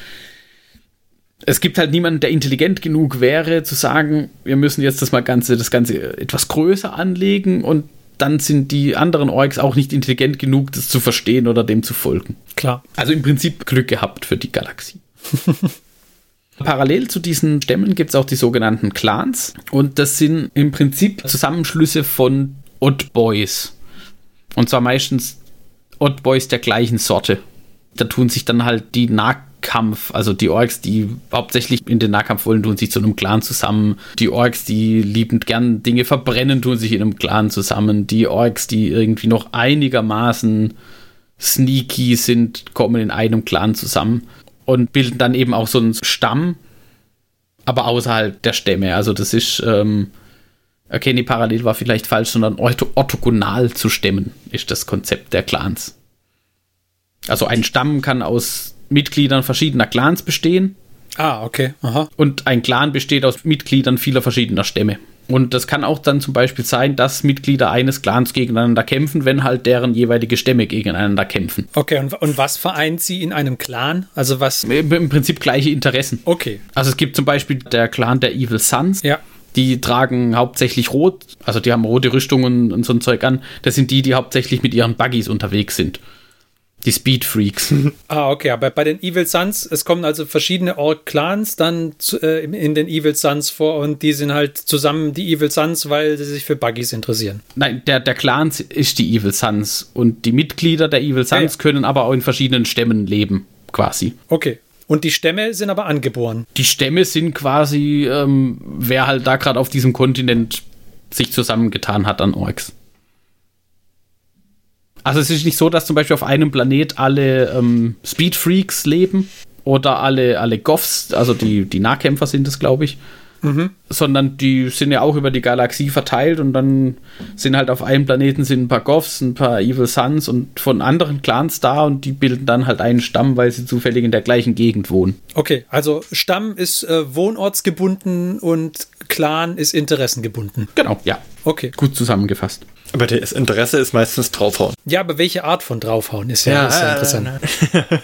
Es gibt halt niemanden, der intelligent genug wäre, zu sagen, wir müssen jetzt das mal Ganze, das Ganze etwas größer anlegen und dann sind die anderen Orks auch nicht intelligent genug, das zu verstehen oder dem zu folgen. Klar. Also im Prinzip Glück gehabt für die Galaxie. *laughs* Parallel zu diesen Stämmen gibt es auch die sogenannten Clans. Und das sind im Prinzip Zusammenschlüsse von Odd Boys. Und zwar meistens Odd Boys der gleichen Sorte. Da tun sich dann halt die Nahkampf, also die Orks, die hauptsächlich in den Nahkampf wollen, tun sich zu einem Clan zusammen. Die Orks, die liebend gern Dinge verbrennen, tun sich in einem Clan zusammen. Die Orks, die irgendwie noch einigermaßen sneaky sind, kommen in einem Clan zusammen und bilden dann eben auch so einen Stamm, aber außerhalb der Stämme. Also das ist, ähm, okay, nee, parallel war vielleicht falsch, sondern ortho orthogonal zu Stämmen ist das Konzept der Clans. Also ein Stamm kann aus Mitgliedern verschiedener Clans bestehen Ah, okay. Aha. und ein Clan besteht aus Mitgliedern vieler verschiedener Stämme. Und das kann auch dann zum Beispiel sein, dass Mitglieder eines Clans gegeneinander kämpfen, wenn halt deren jeweilige Stämme gegeneinander kämpfen. Okay, und, und was vereint sie in einem Clan? Also was. Im im Prinzip gleiche Interessen. Okay. Also es gibt zum Beispiel der Clan der Evil Sons. Ja. Die tragen hauptsächlich rot, also die haben rote Rüstungen und so ein Zeug an. Das sind die, die hauptsächlich mit ihren Buggies unterwegs sind. Die Speed Freaks. *laughs* Ah, okay, aber bei den Evil Sons, es kommen also verschiedene Orc-Clans dann zu, äh, in den Evil Sons vor und die sind halt zusammen die Evil Sons, weil sie sich für Buggies interessieren. Nein, der, der Clan ist die Evil Sons und die Mitglieder der Evil Sons Ja, ja. können aber auch in verschiedenen Stämmen leben, quasi. Okay. Und die Stämme sind aber angeboren. Die Stämme sind quasi, ähm, wer halt da gerade auf diesem Kontinent sich zusammengetan hat an Orks. Also es ist nicht so, dass zum Beispiel auf einem Planet alle ähm, Speed Freaks leben oder alle, alle Goffs, also die, die Nahkämpfer sind es, glaube ich. Sondern die sind ja auch über die Galaxie verteilt und dann sind halt auf einem Planeten sind ein paar Goffs, ein paar Evil Sons und von anderen Clans da und die bilden dann halt einen Stamm, weil sie zufällig in der gleichen Gegend wohnen. Okay, also Stamm ist äh, wohnortsgebunden und Clan ist interessengebunden. Genau, ja. Okay. Gut zusammengefasst. Aber das Interesse ist meistens draufhauen. Ja, aber welche Art von draufhauen ist ja, ist ja interessant.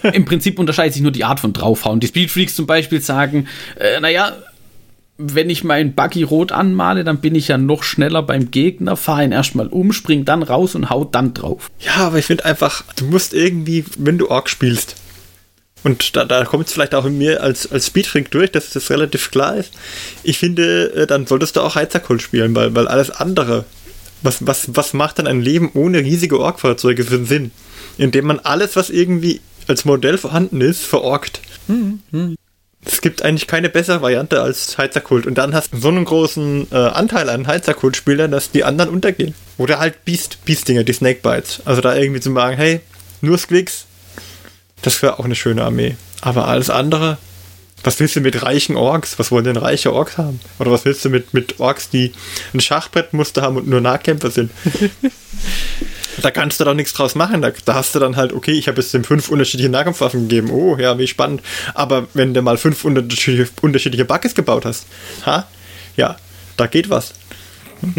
*laughs* Im Prinzip unterscheidet sich nur die Art von draufhauen. Die Speedfreaks zum Beispiel sagen, äh, naja, wenn ich meinen Buggy rot anmale, dann bin ich ja noch schneller beim Gegner, fahre ihn erstmal um, spring dann raus und hau dann drauf. Ja, aber ich finde einfach, du musst irgendwie, wenn du Ork spielst, und da, da kommt es vielleicht auch in mir als, als Speedfreak durch, dass das relativ klar ist. Ich finde, äh, dann solltest du auch Heizerkult spielen, weil, weil alles andere, was, was, was macht dann ein Leben ohne riesige Ork-Fahrzeuge für einen Sinn? Indem man alles, was irgendwie als Modell vorhanden ist, verorkt. Es gibt eigentlich keine bessere Variante als Heizerkult. Und dann hast du so einen großen äh, Anteil an Heizerkult-Spielern, dass die anderen untergehen. Oder halt Beast, Beast-Dinger, die Snakebites. Also da irgendwie zu sagen, hey, nur Squicks, das wäre auch eine schöne Armee. Aber alles andere, was willst du mit reichen Orks? Was wollen denn reiche Orks haben? Oder was willst du mit, mit Orks, die ein Schachbrettmuster haben und nur Nahkämpfer sind? *laughs* da kannst du doch nichts draus machen. Da, da hast du dann halt, okay, ich habe jetzt dem fünf unterschiedliche Nahkampfwaffen gegeben. Oh, ja, wie spannend. Aber wenn du mal fünf unterschiedliche, unterschiedliche Buckets gebaut hast, ha? Ja, da geht was. *laughs*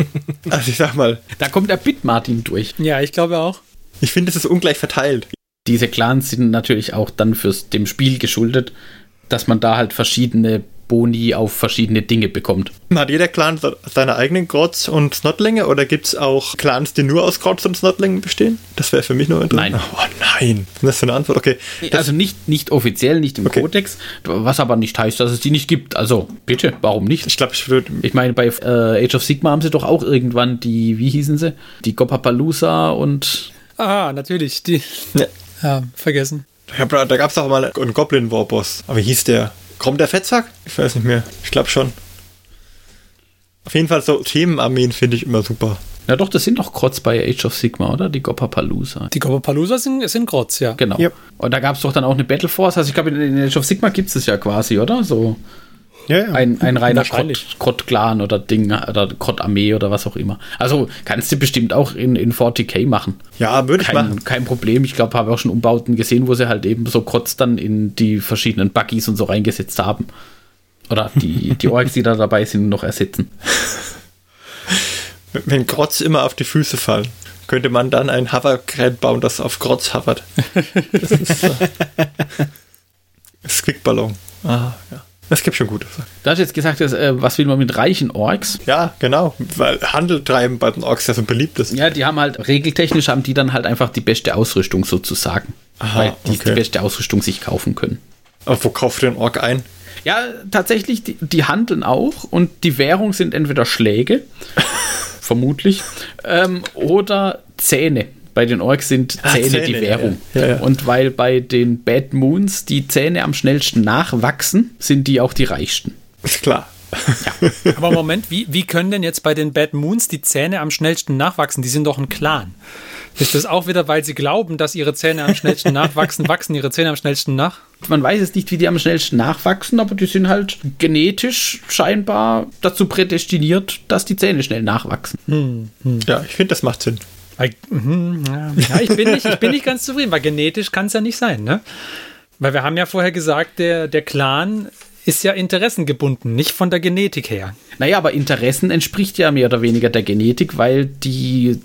also ich sag mal, Da kommt der Bit Martin durch. Ja, ich glaube auch. ich finde, es ist ungleich verteilt. Diese Clans sind natürlich auch dann fürs dem Spiel geschuldet, dass man da halt verschiedene Boni auf verschiedene Dinge bekommt. Hat jeder Clan se- seine eigenen Grotz und Snotlinge oder gibt es auch Clans, die nur aus Grotz und Snotlingen bestehen? Das wäre für mich nur interessant. Nein. Oh nein. Was ist das für eine Antwort? Okay. Das, also nicht, nicht offiziell, nicht im Okay. Kodex, was aber nicht heißt, dass es die nicht gibt. Also bitte, warum nicht? ich glaube, ich würde. Ich meine, bei äh, Age of Sigma haben sie doch auch irgendwann die, wie hießen sie? Die Gopapalooza und Ah, natürlich. Die, Ja. ja, vergessen. Hab, da gab es auch mal einen Goblin Warboss. Aber wie hieß der? Kommt der Fettsack? Ich weiß nicht mehr. Ich glaube schon. Auf jeden Fall so Themenarmeen finde ich immer super. Na doch, das sind doch Krotz bei Age of Sigma, oder? Die Gopapalooza. Die Gopapalooza sind, sind Grotz, ja. Genau. Yep. Und da gab es doch dann auch eine Battle Force. Also ich glaube, in in Age of Sigma gibt es das ja quasi, oder? So Ja, ja. ein, ein reiner. Krott-Clan oder Ding oder Krott-Armee oder was auch immer. Also kannst du bestimmt auch in, in 40k machen. ja würde ich machen. Kein, Problem. Ich glaube, habe auch schon Umbauten gesehen, wo sie halt eben so Krotz dann in die verschiedenen Buggies und so reingesetzt haben. Oder die, die Orks, die da dabei sind, noch ersetzen. *laughs* Wenn Grotz immer auf die Füße fallen, könnte man dann ein Hovergerät bauen, das auf Grotz hovert. *laughs* Das ist äh, Squickballon. Ah, ja. Es gibt schon gute Sachen. Du hast jetzt gesagt, dass, äh, was will man mit reichen Orks? Ja, genau. Weil Handel treiben bei den Orks ja so beliebt ist. Ja, die haben halt, regeltechnisch haben die dann halt einfach die beste Ausrüstung sozusagen. Aha, weil die okay. die beste Ausrüstung sich kaufen können. Aber wo kauft ihr den Ork ein? Ja, tatsächlich, die, die handeln auch und die Währung sind entweder Schläge, *laughs* vermutlich, ähm, oder Zähne. Bei den Orks sind Ah, Zähne, Zähne, die ja, Währung. ja. Ja, ja. Und weil bei den Bad Moons die Zähne am schnellsten nachwachsen, sind die auch die reichsten. Ist klar. *laughs* Aber Moment, wie, wie können denn jetzt bei den Bad Moons die Zähne am schnellsten nachwachsen? Die sind doch ein Clan. Ist das auch wieder, weil sie glauben, dass ihre Zähne am schnellsten *laughs* nachwachsen, wachsen ihre Zähne am schnellsten nach? Man weiß jetzt nicht, wie die am schnellsten nachwachsen, aber die sind halt genetisch scheinbar dazu prädestiniert, dass die Zähne schnell nachwachsen. Ja, ich finde, das macht Sinn. Mhm, Ja, ich, bin nicht, ich bin nicht ganz zufrieden, weil genetisch kann es ja nicht sein, ne? Weil wir haben ja vorher gesagt, der, der Clan ist ja interessengebunden, nicht von der Genetik her. Naja, aber Interessen entspricht ja mehr oder weniger der Genetik, weil die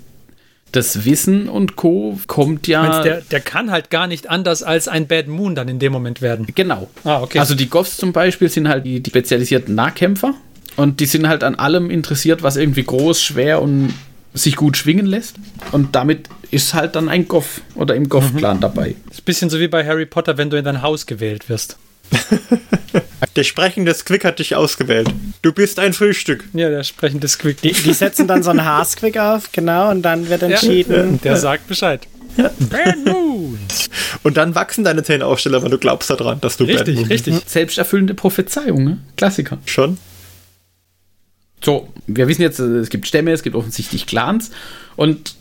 das Wissen und Co. kommt ja. Meinst, der, der kann halt gar nicht anders als ein Bad Moon dann in dem Moment werden. Genau. Ah, okay. Also die Goths zum Beispiel sind halt die, die spezialisierten Nahkämpfer und die sind halt an allem interessiert, was irgendwie groß, schwer und sich gut schwingen lässt. Und damit ist halt dann ein Goth oder im Goth-Clan dabei. Das ist ein bisschen so wie bei Harry Potter, wenn du in dein Haus gewählt wirst. *laughs* Der sprechende Squick hat dich ausgewählt. Du bist ein Frühstück. Ja, der sprechende Squeak. Die, die setzen dann so einen Haarsquick auf, genau, und dann wird entschieden. Der sagt Bescheid. Bad Moon. Und dann wachsen deine Zähne auch schneller, weil du glaubst daran, dass du Bad Richtig, Moon richtig. Selbsterfüllende Prophezeiung, ne? Klassiker. Schon? So, wir wissen jetzt, äh, es gibt Stämme, es gibt offensichtlich Clans und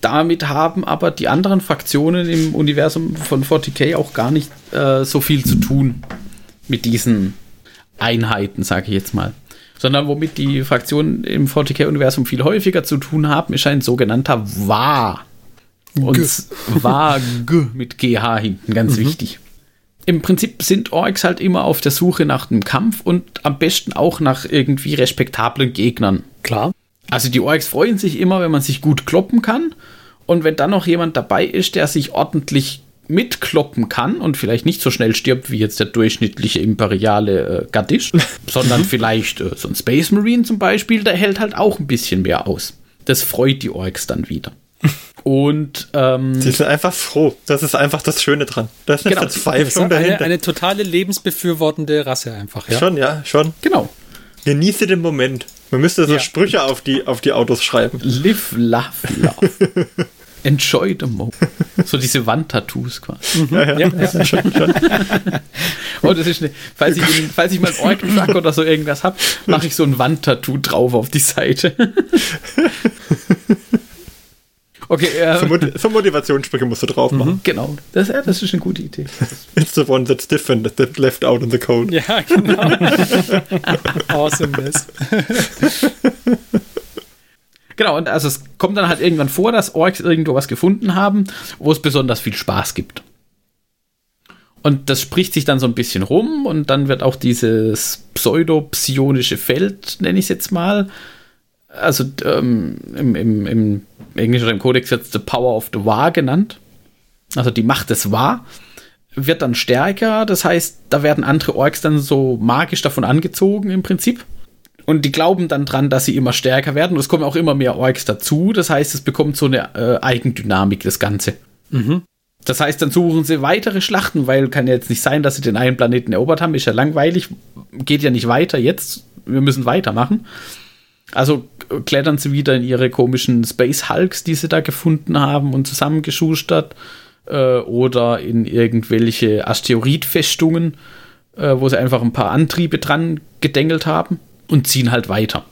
damit haben aber die anderen Fraktionen im Universum von 40k auch gar nicht äh, so viel zu tun mit diesen Einheiten, sage ich jetzt mal. Sondern womit die Fraktionen im 40k-Universum viel häufiger zu tun haben, ist ein sogenannter Wa. Und Wa G mit GH hinten, ganz wichtig. Im Prinzip sind Orks halt immer auf der Suche nach dem Kampf und am besten auch nach irgendwie respektablen Gegnern. Klar. Also die Orks freuen sich immer, wenn man sich gut kloppen kann. Und wenn dann noch jemand dabei ist, der sich ordentlich mitkloppen kann und vielleicht nicht so schnell stirbt wie jetzt der durchschnittliche imperiale äh, Gaddish, *laughs* sondern vielleicht äh, so ein Space Marine zum Beispiel, der hält halt auch ein bisschen mehr aus. Das freut die Orks dann wieder. Und ähm, Die sind einfach froh. Das ist einfach das Schöne dran. Ist eine Genau. Das ist Verzweiflung eine, dahinter. eine totale lebensbefürwortende Rasse einfach, ja. Schon, ja, schon. genau. Genieße den Moment. Man müsste so Ja. Sprüche auf die, auf die Autos schreiben. Live, love, love. *laughs* Enjoy the moment. So diese Wandtattoos quasi. Ja, ja. Ja, ja. *laughs* Schon, schon. *laughs* Oh, das ist eine, falls ich, falls ich mal einen Ork-Truck oder so irgendwas habe, mache ich so ein Wandtattoo drauf auf die Seite. Okay, So, äh, Mot so Motivationssprüche musst du drauf machen. genau. Das, ja, das ist eine gute Idee. It's the one that's different, that left out in the cold. Ja, genau. *laughs* Awesomeness. Genau, und also es kommt dann halt irgendwann vor, dass Orks irgendwo was gefunden haben, wo es besonders viel Spaß gibt. Und das spricht sich dann so ein bisschen rum und dann wird auch dieses pseudo-psionische Feld, nenne ich es jetzt mal, also ähm, im, im, im Englischen oder im Kodex es The Power of the War genannt. Also die Macht des War wird dann stärker. Das heißt, da werden andere Orks dann so magisch davon angezogen im Prinzip. Und die glauben dann dran, dass sie immer stärker werden. Und es kommen auch immer mehr Orks dazu. Das heißt, es bekommt so eine äh, Eigendynamik, das Ganze. Das heißt, dann suchen sie weitere Schlachten, weil kann ja jetzt nicht sein, dass sie den einen Planeten erobert haben. Ist ja langweilig. Geht ja nicht weiter jetzt. Wir müssen weitermachen. Also klettern sie wieder in ihre komischen Space Hulks, die sie da gefunden haben und zusammengeschustert. Äh, oder in irgendwelche Asteroidfestungen, äh, wo sie einfach ein paar Antriebe dran gedengelt haben und ziehen halt weiter.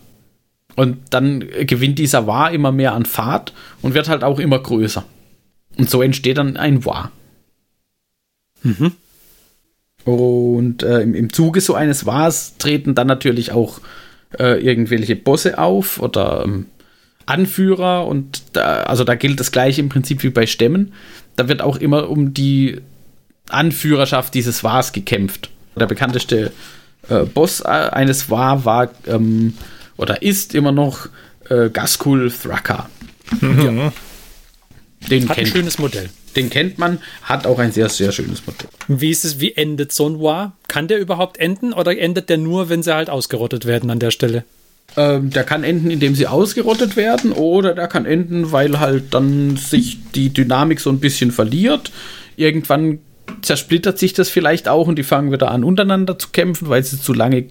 Und dann gewinnt dieser War immer mehr an Fahrt und wird halt auch immer größer. Und so entsteht dann ein War. Und äh, im, im Zuge so eines Wars treten dann natürlich auch äh, irgendwelche Bosse auf oder ähm, Anführer und da, also da gilt das gleiche im Prinzip wie bei Stämmen. Da wird auch immer um die Anführerschaft dieses Wars gekämpft. Der bekannteste äh, Boss äh, eines War war ähm, oder ist immer noch äh, Gaskul Thraka. Ja. Den, Hat ein kennt, schönes Modell. Den kennt man, hat auch ein sehr, sehr schönes Modell. Wie ist es, wie endet so ein War? Kann der überhaupt enden oder endet der nur, wenn sie halt ausgerottet werden an der Stelle? Ähm, der kann enden, indem sie ausgerottet werden, oder der kann enden, weil halt dann sich die Dynamik so ein bisschen verliert. Irgendwann zersplittert sich das vielleicht auch und die fangen wieder an, untereinander zu kämpfen, weil sie zu lange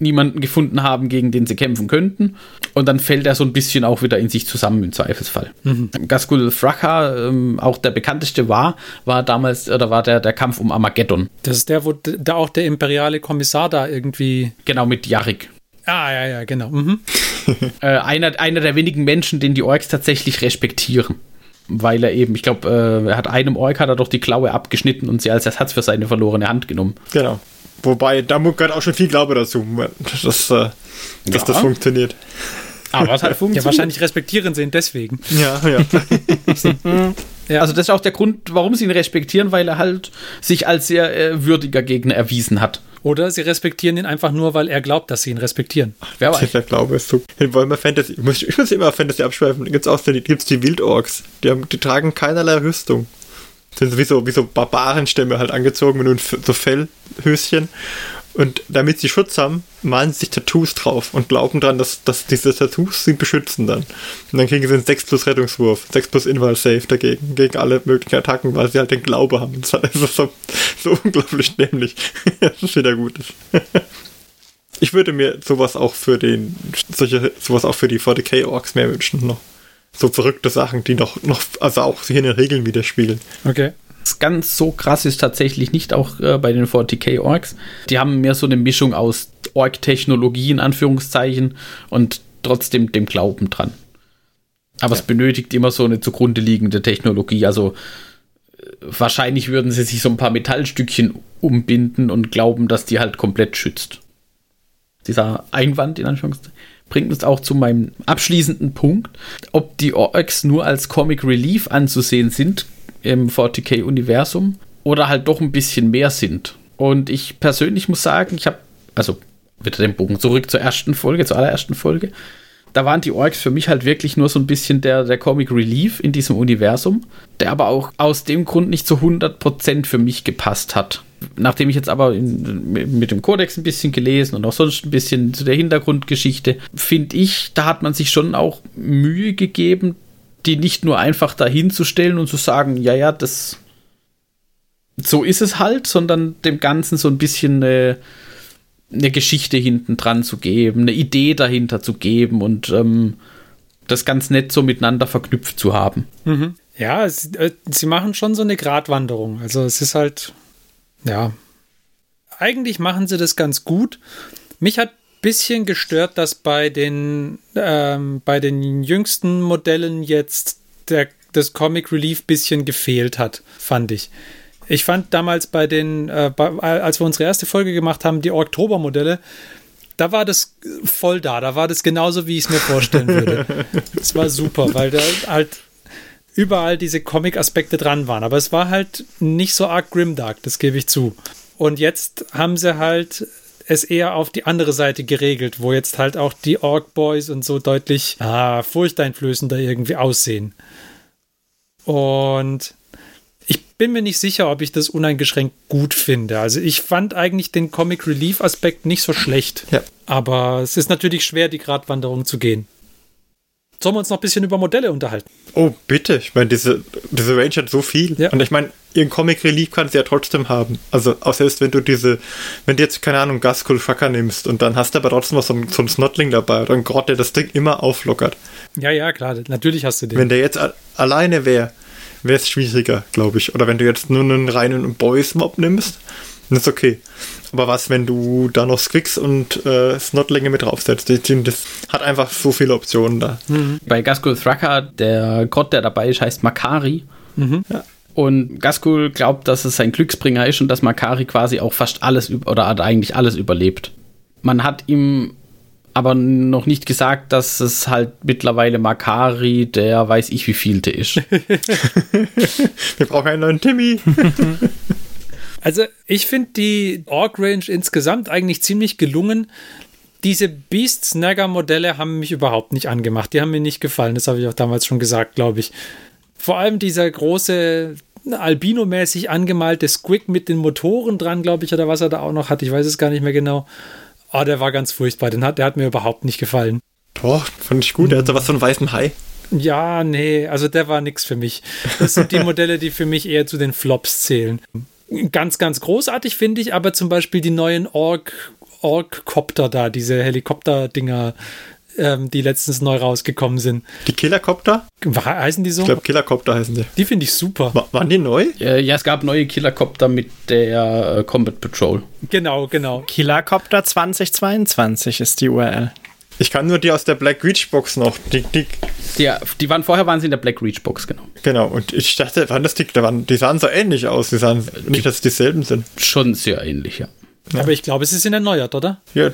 niemanden gefunden haben, gegen den sie kämpfen könnten. Und dann fällt er so ein bisschen auch wieder in sich zusammen im Zweifelsfall. Gaskul Thraka, ähm, auch der bekannteste war, war damals, oder war der, der Kampf um Armageddon. Das ist der, wo da auch der imperiale Kommissar da irgendwie. Genau mit Yarik. Ah, ja, ja, genau. Mhm. *laughs* *laughs* äh, einer, einer der wenigen Menschen, den die Orks tatsächlich respektieren. Weil er eben, ich glaube, äh, er hat einem Ork hat er doch die Klaue abgeschnitten und sie als Ersatz für seine verlorene Hand genommen. Genau. Wobei, da gehört auch schon viel Glaube dazu, dass, äh, dass Ja. das funktioniert. Aber es hat Ja, funktioniert. wahrscheinlich respektieren sie ihn deswegen. Ja, ja. *laughs* Ja. Also das ist auch der Grund, warum sie ihn respektieren, weil er halt sich als sehr äh, würdiger Gegner erwiesen hat. Oder sie respektieren ihn einfach nur, weil er glaubt, dass sie ihn respektieren. Wer weiß. Ich glaube, es so. In Warhammer Fantasy, ich muss, ich muss immer Fantasy abschweifen. Gibt es auch die, gibt's die Wildorks. Die, haben, die tragen keinerlei Rüstung. Sind wie so, wie so Barbarenstämme halt angezogen mit so Fellhöschen. Und damit sie Schutz haben, malen sie sich Tattoos drauf und glauben dran, dass, dass diese Tattoos sie beschützen dann. Und dann kriegen sie einen 6 plus Rettungswurf, 6 plus Inval Save dagegen, gegen alle möglichen Attacken, weil sie halt den Glaube haben. Das ist so, so unglaublich dämlich. *laughs* das ist wieder gut. Ich würde mir sowas auch für den, solche, sowas auch für die 40k Orks mehr wünschen noch. So verrückte Sachen, die noch, noch, also auch hier in den Regeln widerspiegeln. Okay. Ganz so krass ist tatsächlich nicht auch äh, bei den 40k Orks. Die haben mehr so eine Mischung aus Ork-Technologie in Anführungszeichen und trotzdem dem Glauben dran. Aber ja. es benötigt immer so eine zugrunde liegende Technologie. Also äh, wahrscheinlich würden sie sich so ein paar Metallstückchen umbinden und glauben, dass die halt komplett schützt. Dieser Einwand in Anführungszeichen bringt uns auch zu meinem abschließenden Punkt. Ob die Orks nur als Comic Relief anzusehen sind, im 40k-Universum oder halt doch ein bisschen mehr sind. Und ich persönlich muss sagen, ich habe, also wieder den Bogen zurück zur ersten Folge, zur allerersten Folge, da waren die Orks für mich halt wirklich nur so ein bisschen der, der Comic Relief in diesem Universum, der aber auch aus dem Grund nicht zu 100% für mich gepasst hat. Nachdem ich jetzt aber in, mit dem Kodex ein bisschen gelesen und auch sonst ein bisschen zu der Hintergrundgeschichte, finde ich, da hat man sich schon auch Mühe gegeben, die nicht nur einfach dahin zu stellen und zu sagen, ja, ja, das so ist es halt, sondern dem Ganzen so ein bisschen eine, eine Geschichte hinten dran zu geben, eine Idee dahinter zu geben und ähm, das ganz nett so miteinander verknüpft zu haben. Mhm. Ja, es, äh, sie machen schon so eine Gratwanderung. Also es ist halt, ja, eigentlich machen sie das ganz gut. Mich hat bisschen gestört, dass bei den, ähm, bei den jüngsten Modellen jetzt der, das Comic Relief bisschen gefehlt hat, fand ich. Ich fand damals bei den, äh, bei, als wir unsere erste Folge gemacht haben, die Oktober-Modelle, da war das voll da. Da war das genauso, wie ich es mir vorstellen würde. *laughs* Das war super, weil da halt überall diese Comic-Aspekte dran waren. Aber es war halt nicht so arg grimdark, das gebe ich zu. Und jetzt haben sie halt es eher auf die andere Seite geregelt, wo jetzt halt auch die Orc Boys und so deutlich ah, furchteinflößender irgendwie aussehen. Und ich bin mir nicht sicher, ob ich das uneingeschränkt gut finde. Also ich fand eigentlich den Comic Relief Aspekt nicht so schlecht. Ja. Aber es ist natürlich schwer, die Gratwanderung zu gehen. Sollen wir uns noch ein bisschen über Modelle unterhalten? Oh, bitte. Ich meine, diese, diese Range hat so viel. Ja. Und ich meine, ihren Comic Relief kannst du ja trotzdem haben. Also, auch selbst wenn du diese, wenn du jetzt, keine Ahnung, Gaskul Shaka nimmst und dann hast du aber trotzdem noch so ein, so ein Snotling dabei oder ein Grott, der das Ding immer auflockert. Ja, ja, klar. Natürlich hast du den. Wenn der jetzt alleine wäre, wäre es schwieriger, glaube ich. Oder wenn du jetzt nur einen reinen Boys-Mob nimmst, dann ist okay. Aber was, wenn du da noch Squicks und äh, Snotlinge mit draufsetzt? Das hat einfach so viele Optionen da. Mhm. Bei Gaskul Thraka, der Gott, der dabei ist, heißt Makari. Mhm. Ja. Und Gaskul glaubt, dass es sein Glücksbringer ist und dass Makari quasi auch fast alles oder hat eigentlich alles überlebt. Man hat ihm aber noch nicht gesagt, dass es halt mittlerweile Makari, der weiß ich wie vielte ist. *laughs* *laughs* Wir brauchen einen neuen Timmy. *laughs* Also ich finde die Orc Range insgesamt eigentlich ziemlich gelungen. Diese Beast Snagger Modelle haben mich überhaupt nicht angemacht. Die haben mir nicht gefallen. Das habe ich auch damals schon gesagt, glaube ich. Vor allem dieser große Albino-mäßig angemalte Squig mit den Motoren dran, glaube ich, oder was er da auch noch hat. Ich weiß es gar nicht mehr genau. Oh, der war ganz furchtbar. Den hat, der hat mir überhaupt nicht gefallen. Doch, fand ich gut. Der hat so was von weißem Hai. Ja, nee, also der war nichts für mich. Das sind die *laughs* Modelle, die für mich eher zu den Flops zählen ganz, ganz großartig finde ich aber zum Beispiel die neuen Ork, Ork-Copter da, diese Helikopter-Dinger, ähm, die letztens neu rausgekommen sind. Die Killercopter? Heißen die so? Ich glaube, Killercopter heißen die. Die finde ich super. War, waren die neu? Ja, ja, es gab neue Killercopter mit der äh, Combat Patrol. Genau, genau. Killercopter 2022 ist die URL. Ich kann nur die aus der Black Reach Box noch. Die, die, die, die waren vorher waren sie in der Black Reach Box, genau. Genau, und ich dachte, waren das die, die sahen so ähnlich aus. Die sahen die, nicht, dass es dieselben sind. Schon sehr ähnlich, ja. Ja. Aber ich glaube, sie sind erneuert, oder? Ja,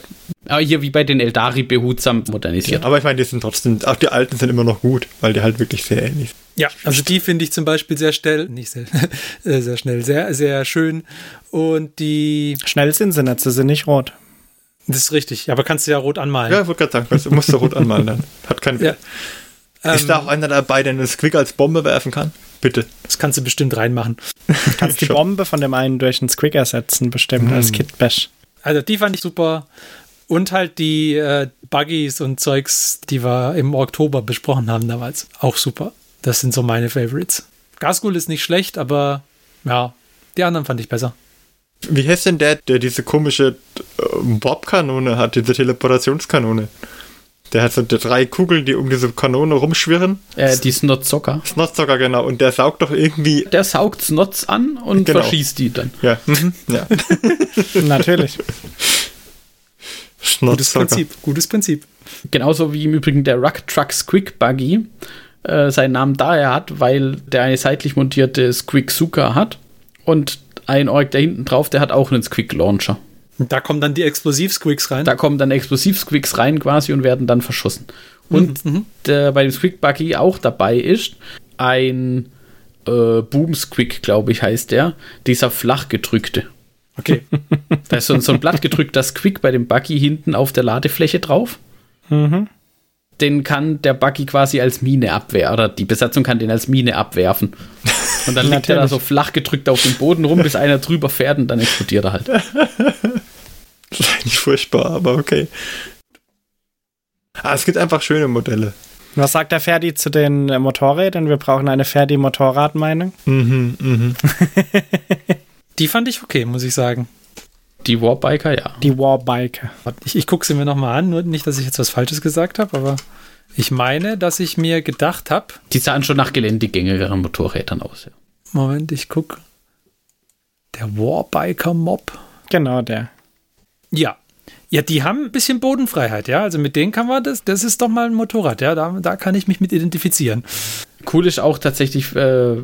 Aber hier wie bei den Eldari behutsam modernisiert. Aber ich meine, die sind trotzdem, auch die alten sind immer noch gut, weil die halt wirklich sehr ähnlich sind. Ja, also die finde ich zum Beispiel sehr schnell, nicht sehr, *laughs* äh, sehr schnell, sehr, sehr schön. Und die, Schnell sind sie nicht, sie sind nicht rot. das ist richtig, aber kannst du ja rot anmalen. Ja, ich wollte gerade sagen, du musst du rot anmalen dann. Hat keinen Ja. Ist da auch einer dabei, der einen Squig als Bombe werfen kann? Bitte. Das kannst du bestimmt reinmachen. Kannst die. *laughs* Bombe von dem einen durch einen Squig ersetzen, bestimmt, Hm. als Kid Bash. Also die fand ich super. Und halt die äh, Buggies und Zeugs, die wir im Oktober besprochen haben damals. Auch super. Das sind so meine Favorites. Gasgul ist nicht schlecht, aber ja, die anderen fand ich besser. Wie heißt denn der, der diese komische äh, Bobkanone hat, diese Teleportationskanone? Der hat so die drei Kugeln, die um diese Kanone rumschwirren. Äh, die Snotzocker. Snotzocker, genau. Und der saugt doch irgendwie. Der saugt Snots an und Genau. verschießt die dann. Ja, mhm, ja. *laughs* Natürlich. Gutes. Prinzip, gutes Prinzip. Genauso wie im Übrigen der Ruck Truck Squig Buggy äh, seinen Namen daher hat, weil der eine seitlich montierte Squig Suka hat und ein Org da hinten drauf, der hat auch einen Squig Launcher. Da kommen dann die Explosiv-Squigs rein. Da kommen dann Explosiv-Squigs rein quasi und werden dann verschossen. Und der bei dem Squig Buggy auch dabei ist ein äh, Boom Squig, glaube ich, heißt der, dieser flach gedrückte. Okay. *laughs* Da ist so, ein- so ein blattgedrückter Squig bei dem Buggy hinten auf der Ladefläche drauf. Den kann der Buggy quasi als Mine abwehren, oder die Besatzung kann den als Mine abwerfen. Und dann *laughs* liegt er da so flach gedrückt auf dem Boden rum, bis einer drüber fährt und dann explodiert er halt. *laughs* *laughs* Das ist eigentlich furchtbar, aber okay. Ah, es gibt einfach schöne Modelle. Was sagt der Ferdi zu den äh, Motorrädern? Wir brauchen eine Ferdi-Motorradmeinung. Mhm, mhm. *laughs* Die fand ich okay, muss ich sagen. Die Warbiker, ja. Die Warbiker. Ich, ich gucke sie mir nochmal an, nur nicht, dass ich jetzt was Falsches gesagt habe, aber ich meine, dass ich mir gedacht habe, Die sahen schon nach geländegängigeren Motorrädern aus. Ja. Moment, ich gucke. Der Warbiker Mob. Genau der. Ja. Ja, die haben ein bisschen Bodenfreiheit, ja. Also mit denen kann man das, das ist doch mal ein Motorrad, ja. Da, da kann ich mich mit identifizieren. Cool ist auch tatsächlich äh,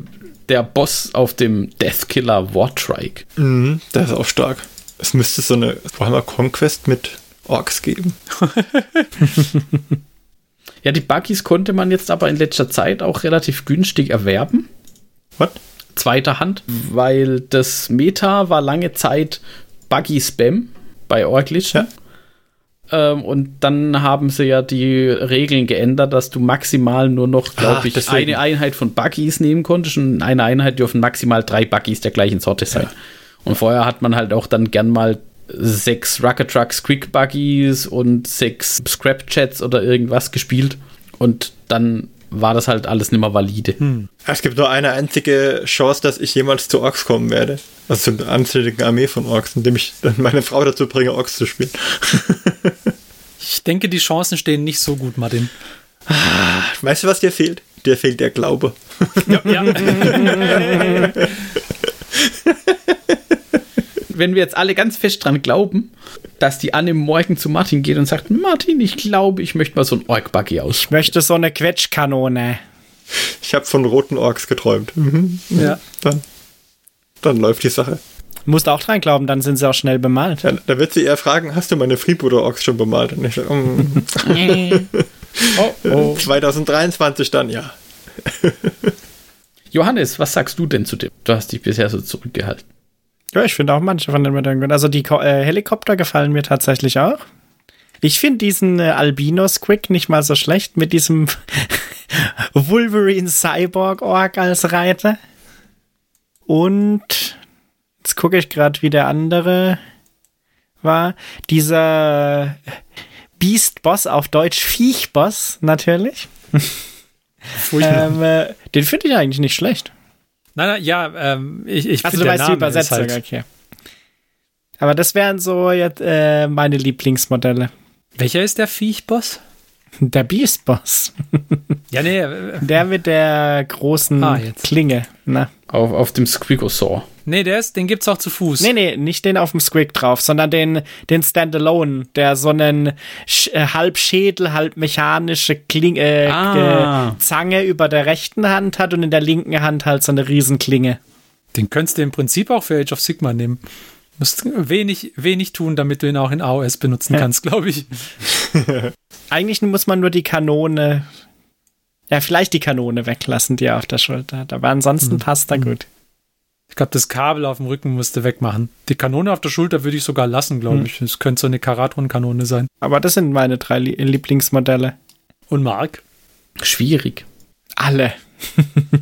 der Boss auf dem Deathkiller Wartrike. Mhm, der ist auch stark. Es müsste so eine Warhammer Conquest mit Orks geben. *laughs* Ja, die Buggies konnte man jetzt aber in letzter Zeit auch relativ günstig erwerben. Was? Zweiter Hand, weil das Meta war lange Zeit Buggy-Spam bei Orglish. Ja. Ähm, und dann haben sie ja die Regeln geändert, dass du maximal nur noch, glaube Ach, ich, deswegen. eine Einheit von Buggies nehmen konntest. Und in einer Einheit dürfen maximal drei Buggies der gleichen Sorte sein. Und vorher hat man halt auch dann gern mal sechs Rocket Trucks Quick Buggies und sechs Scrap Jets oder irgendwas gespielt. Und dann war das halt alles nicht mehr valide. Es gibt nur eine einzige Chance, dass ich jemals zu Orks kommen werde. Also zu einer anständigen Armee von Orks, indem ich dann meine Frau dazu bringe, Orks zu spielen. *laughs* Ich denke, die Chancen stehen nicht so gut, Martin. Weißt du, was dir fehlt? Dir fehlt der Glaube. Ja, ja. *laughs* Wenn wir jetzt alle ganz fest dran glauben, dass die Anne morgen zu Martin geht und sagt, Martin, ich glaube, ich möchte mal so ein Ork-Buggy aus. Ich möchte so eine Quetschkanone. Ich habe von roten Orks geträumt. Mhm. ja. Dann, dann läuft die Sache. Musst auch dran glauben, dann sind sie auch schnell bemalt. Ja, da wird sie eher fragen, hast du meine Freebooter Orks schon bemalt? Und ich so, mm, *laughs* Oh, oh. 2023 dann, ja. Johannes, was sagst du denn zu dem? Du hast dich bisher so zurückgehalten. Ja, ich finde auch manche von den Modellen gut. Also die Ko äh, Helikopter gefallen mir tatsächlich auch. Ich finde diesen äh, Albino Squig nicht mal so schlecht mit diesem *laughs* Wolverine Cyborg Ork als Reiter. Und jetzt gucke ich gerade, wie der andere war. Dieser Beast Boss auf Deutsch Viech Boss natürlich. Ähm, äh, den finde ich eigentlich nicht schlecht. Nein, nein, ja, ähm, ich, ich Also du weißt die Name ist Übersetzung, halt- okay. Aber das wären so jetzt äh, meine Lieblingsmodelle. Welcher ist der Viechboss? Der Beast Boss. *laughs* Ja, nee, äh, Der mit der großen Ah, jetzt. Klinge. Na. Auf, auf dem Squigosaur. Nee, der ist, den gibt's auch zu Fuß. Nee, nee, nicht den auf dem Squig drauf, sondern den, den Standalone, der so einen Sch äh, halb Schädel, halb mechanische Klinge, äh, Ah. äh, Zange über der rechten Hand hat und in der linken Hand halt so eine Riesenklinge. Den könntest du im Prinzip auch für Age of Sigma nehmen. Musst wenig, wenig tun, damit du ihn auch in AOS benutzen Ja. kannst, glaube ich. *laughs* Eigentlich muss man nur die Kanone, ja, vielleicht die Kanone weglassen, die er auf der Schulter hat. Aber ansonsten Mhm. passt er gut. Ich glaube, das Kabel auf dem Rücken musste wegmachen. Die Kanone auf der Schulter würde ich sogar lassen, glaube Hm. ich. Es könnte so eine Karatron-Kanone sein. Aber das sind meine drei Lie- Lieblingsmodelle. Und Mark? Schwierig. Alle. *laughs*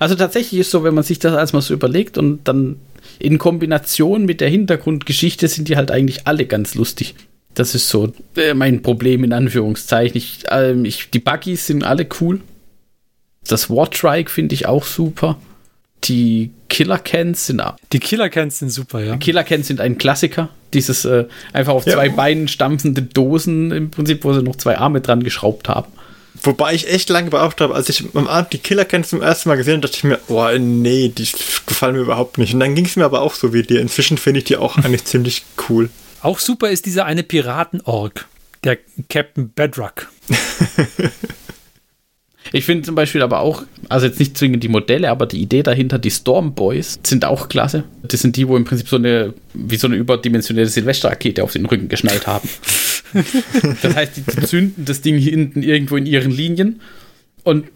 Also tatsächlich ist so, wenn man sich das als mal so überlegt und dann in Kombination mit der Hintergrundgeschichte sind die halt eigentlich alle ganz lustig. Das ist so äh, mein Problem in Anführungszeichen. Ich, ähm, ich, die Buggies sind alle cool. Das Wartrike finde ich auch super. Die Killer Cans sind Die Killer-Cans sind super, ja. Killer Cans sind ein Klassiker. Dieses äh, einfach auf Ja. zwei Beinen stampfende Dosen im Prinzip, wo sie noch zwei Arme dran geschraubt haben. Wobei ich echt lange gebraucht habe, als ich am Abend die Killer Cans zum ersten Mal gesehen habe, dachte ich mir, oh nee, die gefallen mir überhaupt nicht. Und dann ging es mir aber auch so wie dir. Inzwischen finde ich die auch eigentlich *laughs* ziemlich cool. Auch super ist dieser eine Piraten-Org, der Captain Bedrock. *laughs* Ich finde zum Beispiel aber auch, also jetzt nicht zwingend die Modelle, aber die Idee dahinter, die Storm Boys sind auch klasse. Das sind die, wo im Prinzip so eine, wie so eine überdimensionierte Silvesterrakete auf den Rücken geschnallt haben. *laughs* das heißt, die zünden das Ding hinten irgendwo in ihren Linien und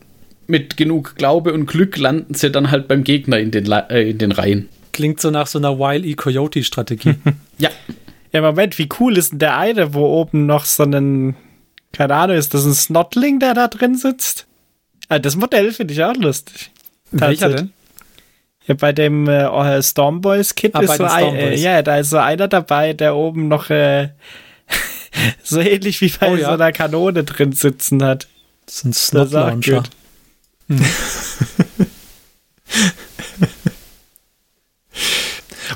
mit genug Glaube und Glück landen sie dann halt beim Gegner in den, La- äh, in den Reihen. Klingt so nach so einer Wile E. Coyote-Strategie. *laughs* Ja, Ja, Moment, wie cool ist denn der eine, wo oben noch so ein, keine Ahnung, ist das ein Snotling, der da drin sitzt? Ah, das Modell finde ich auch lustig. Welcher Tatsächlich. denn? Ja, bei dem äh, Stormboys Kit Ah, ist so ein, äh, ja, da ist so einer dabei, der oben noch äh, *laughs* so ähnlich wie bei Oh, ja. so einer Kanone drin sitzen hat. Das ist ein Das ist auch Snot-Launcher. gut. *laughs*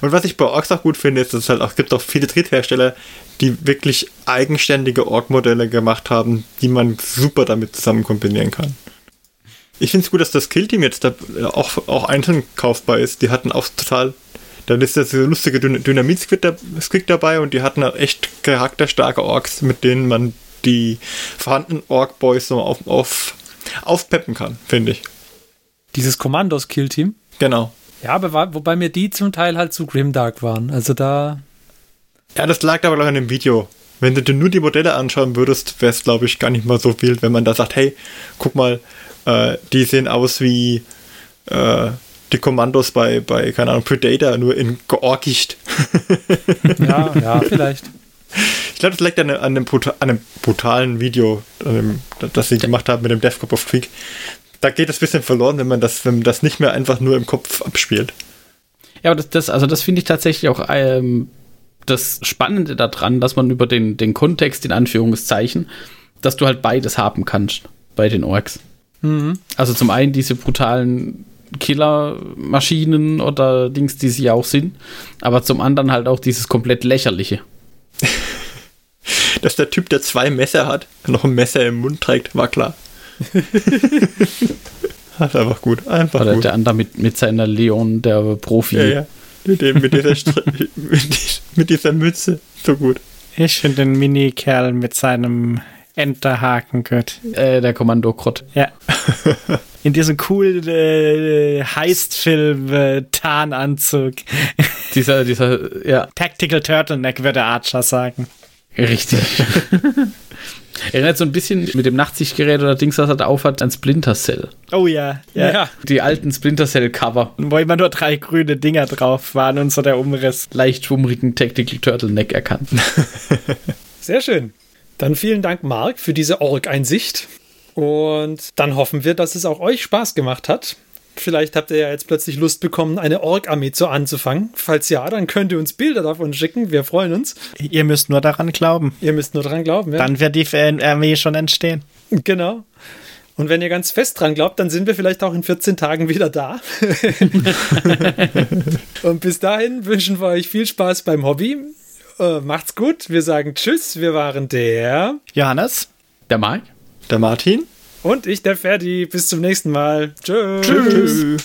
Und was ich bei Orks auch gut finde, ist, dass es halt auch gibt auch viele Dritthersteller, die wirklich eigenständige Ork-Modelle gemacht haben, die man super damit zusammen kombinieren kann. Ich finde es gut, dass das Killteam jetzt da äh, auch, auch einzeln kaufbar ist. Die hatten auch total. Dann ist das so lustige Dyn Dynamit-Squid da, Squid dabei und die hatten auch echt charakterstarke Orks, mit denen man die vorhandenen Ork-Boys so auf, auf, aufpeppen kann, finde ich. Dieses Kommandos-Kill-Team. Genau. Ja, aber wobei mir die zum Teil halt zu grimdark waren. Also da, Ja, das lag aber gleich an dem Video. Wenn du dir nur die Modelle anschauen würdest, wäre es, glaube ich, gar nicht mal so wild, wenn man da sagt, hey, guck mal, äh, die sehen aus wie äh, die Kommandos bei, bei, keine Ahnung, Predator, nur in georgicht. ja, ja, *laughs* vielleicht. Ich glaube, das liegt an, an, dem bruta an dem brutalen Video, dem, das sie gemacht haben mit dem Death Cop of Krieg. Da geht es ein bisschen verloren, wenn man das, wenn man das nicht mehr einfach nur im Kopf abspielt. Ja, aber das, das also das finde ich tatsächlich auch ähm, das Spannende daran, dass man über den, den Kontext, in Anführungszeichen, dass du halt beides haben kannst bei den Orks. Mhm. Also zum einen diese brutalen Killermaschinen oder Dings, die sie ja auch sind, aber zum anderen halt auch dieses komplett lächerliche. *laughs* Dass der Typ, der zwei Messer hat, noch ein Messer im Mund trägt, war klar. *laughs* das ist einfach gut. Einfach Oder gut. der andere mit, mit seiner Leon, der Profi. Ja, ja. Mit, dem, mit, dieser Str- *laughs* mit, mit dieser Mütze. So gut. Ich finde den Mini-Kerl mit seinem Enterhaken gut. Äh, der Kommando-Krott. Ja. *laughs* In diesem coolen äh, Heistfilm-Tarnanzug. *laughs* Dieser, dieser, ja, Tactical Turtleneck, würde Archer sagen. richtig. *laughs* Erinnert so ein bisschen mit dem Nachtsichtgerät oder Dings, was er da aufhat, an Splinter Cell. Oh ja. ja. Ja. Die alten Splinter Cell-Cover. Wo immer nur drei grüne Dinger drauf waren und so der Umriss. Leicht schwummrigen Tactical Turtleneck erkannt. Sehr schön. Dann vielen Dank, Marc, für diese Org-Einsicht. Und dann hoffen wir, dass es auch euch Spaß gemacht hat. Vielleicht habt ihr ja jetzt plötzlich Lust bekommen, eine Org-Armee zu anzufangen. Falls ja, dann könnt ihr uns Bilder davon schicken. Wir freuen uns. Ihr müsst nur daran glauben. Ihr müsst nur dran glauben. Ja? Dann wird die Armee schon entstehen. Genau. Und wenn ihr ganz fest dran glaubt, dann sind wir vielleicht auch in 14 Tagen wieder da. *laughs* *laughs* Und bis dahin wünschen wir euch viel Spaß beim Hobby. Äh, macht's gut. Wir sagen Tschüss. Wir waren der Johannes? Der Mark? Der Martin. und ich, der Ferdi. Bis zum nächsten Mal. Tschüss. Tschüss.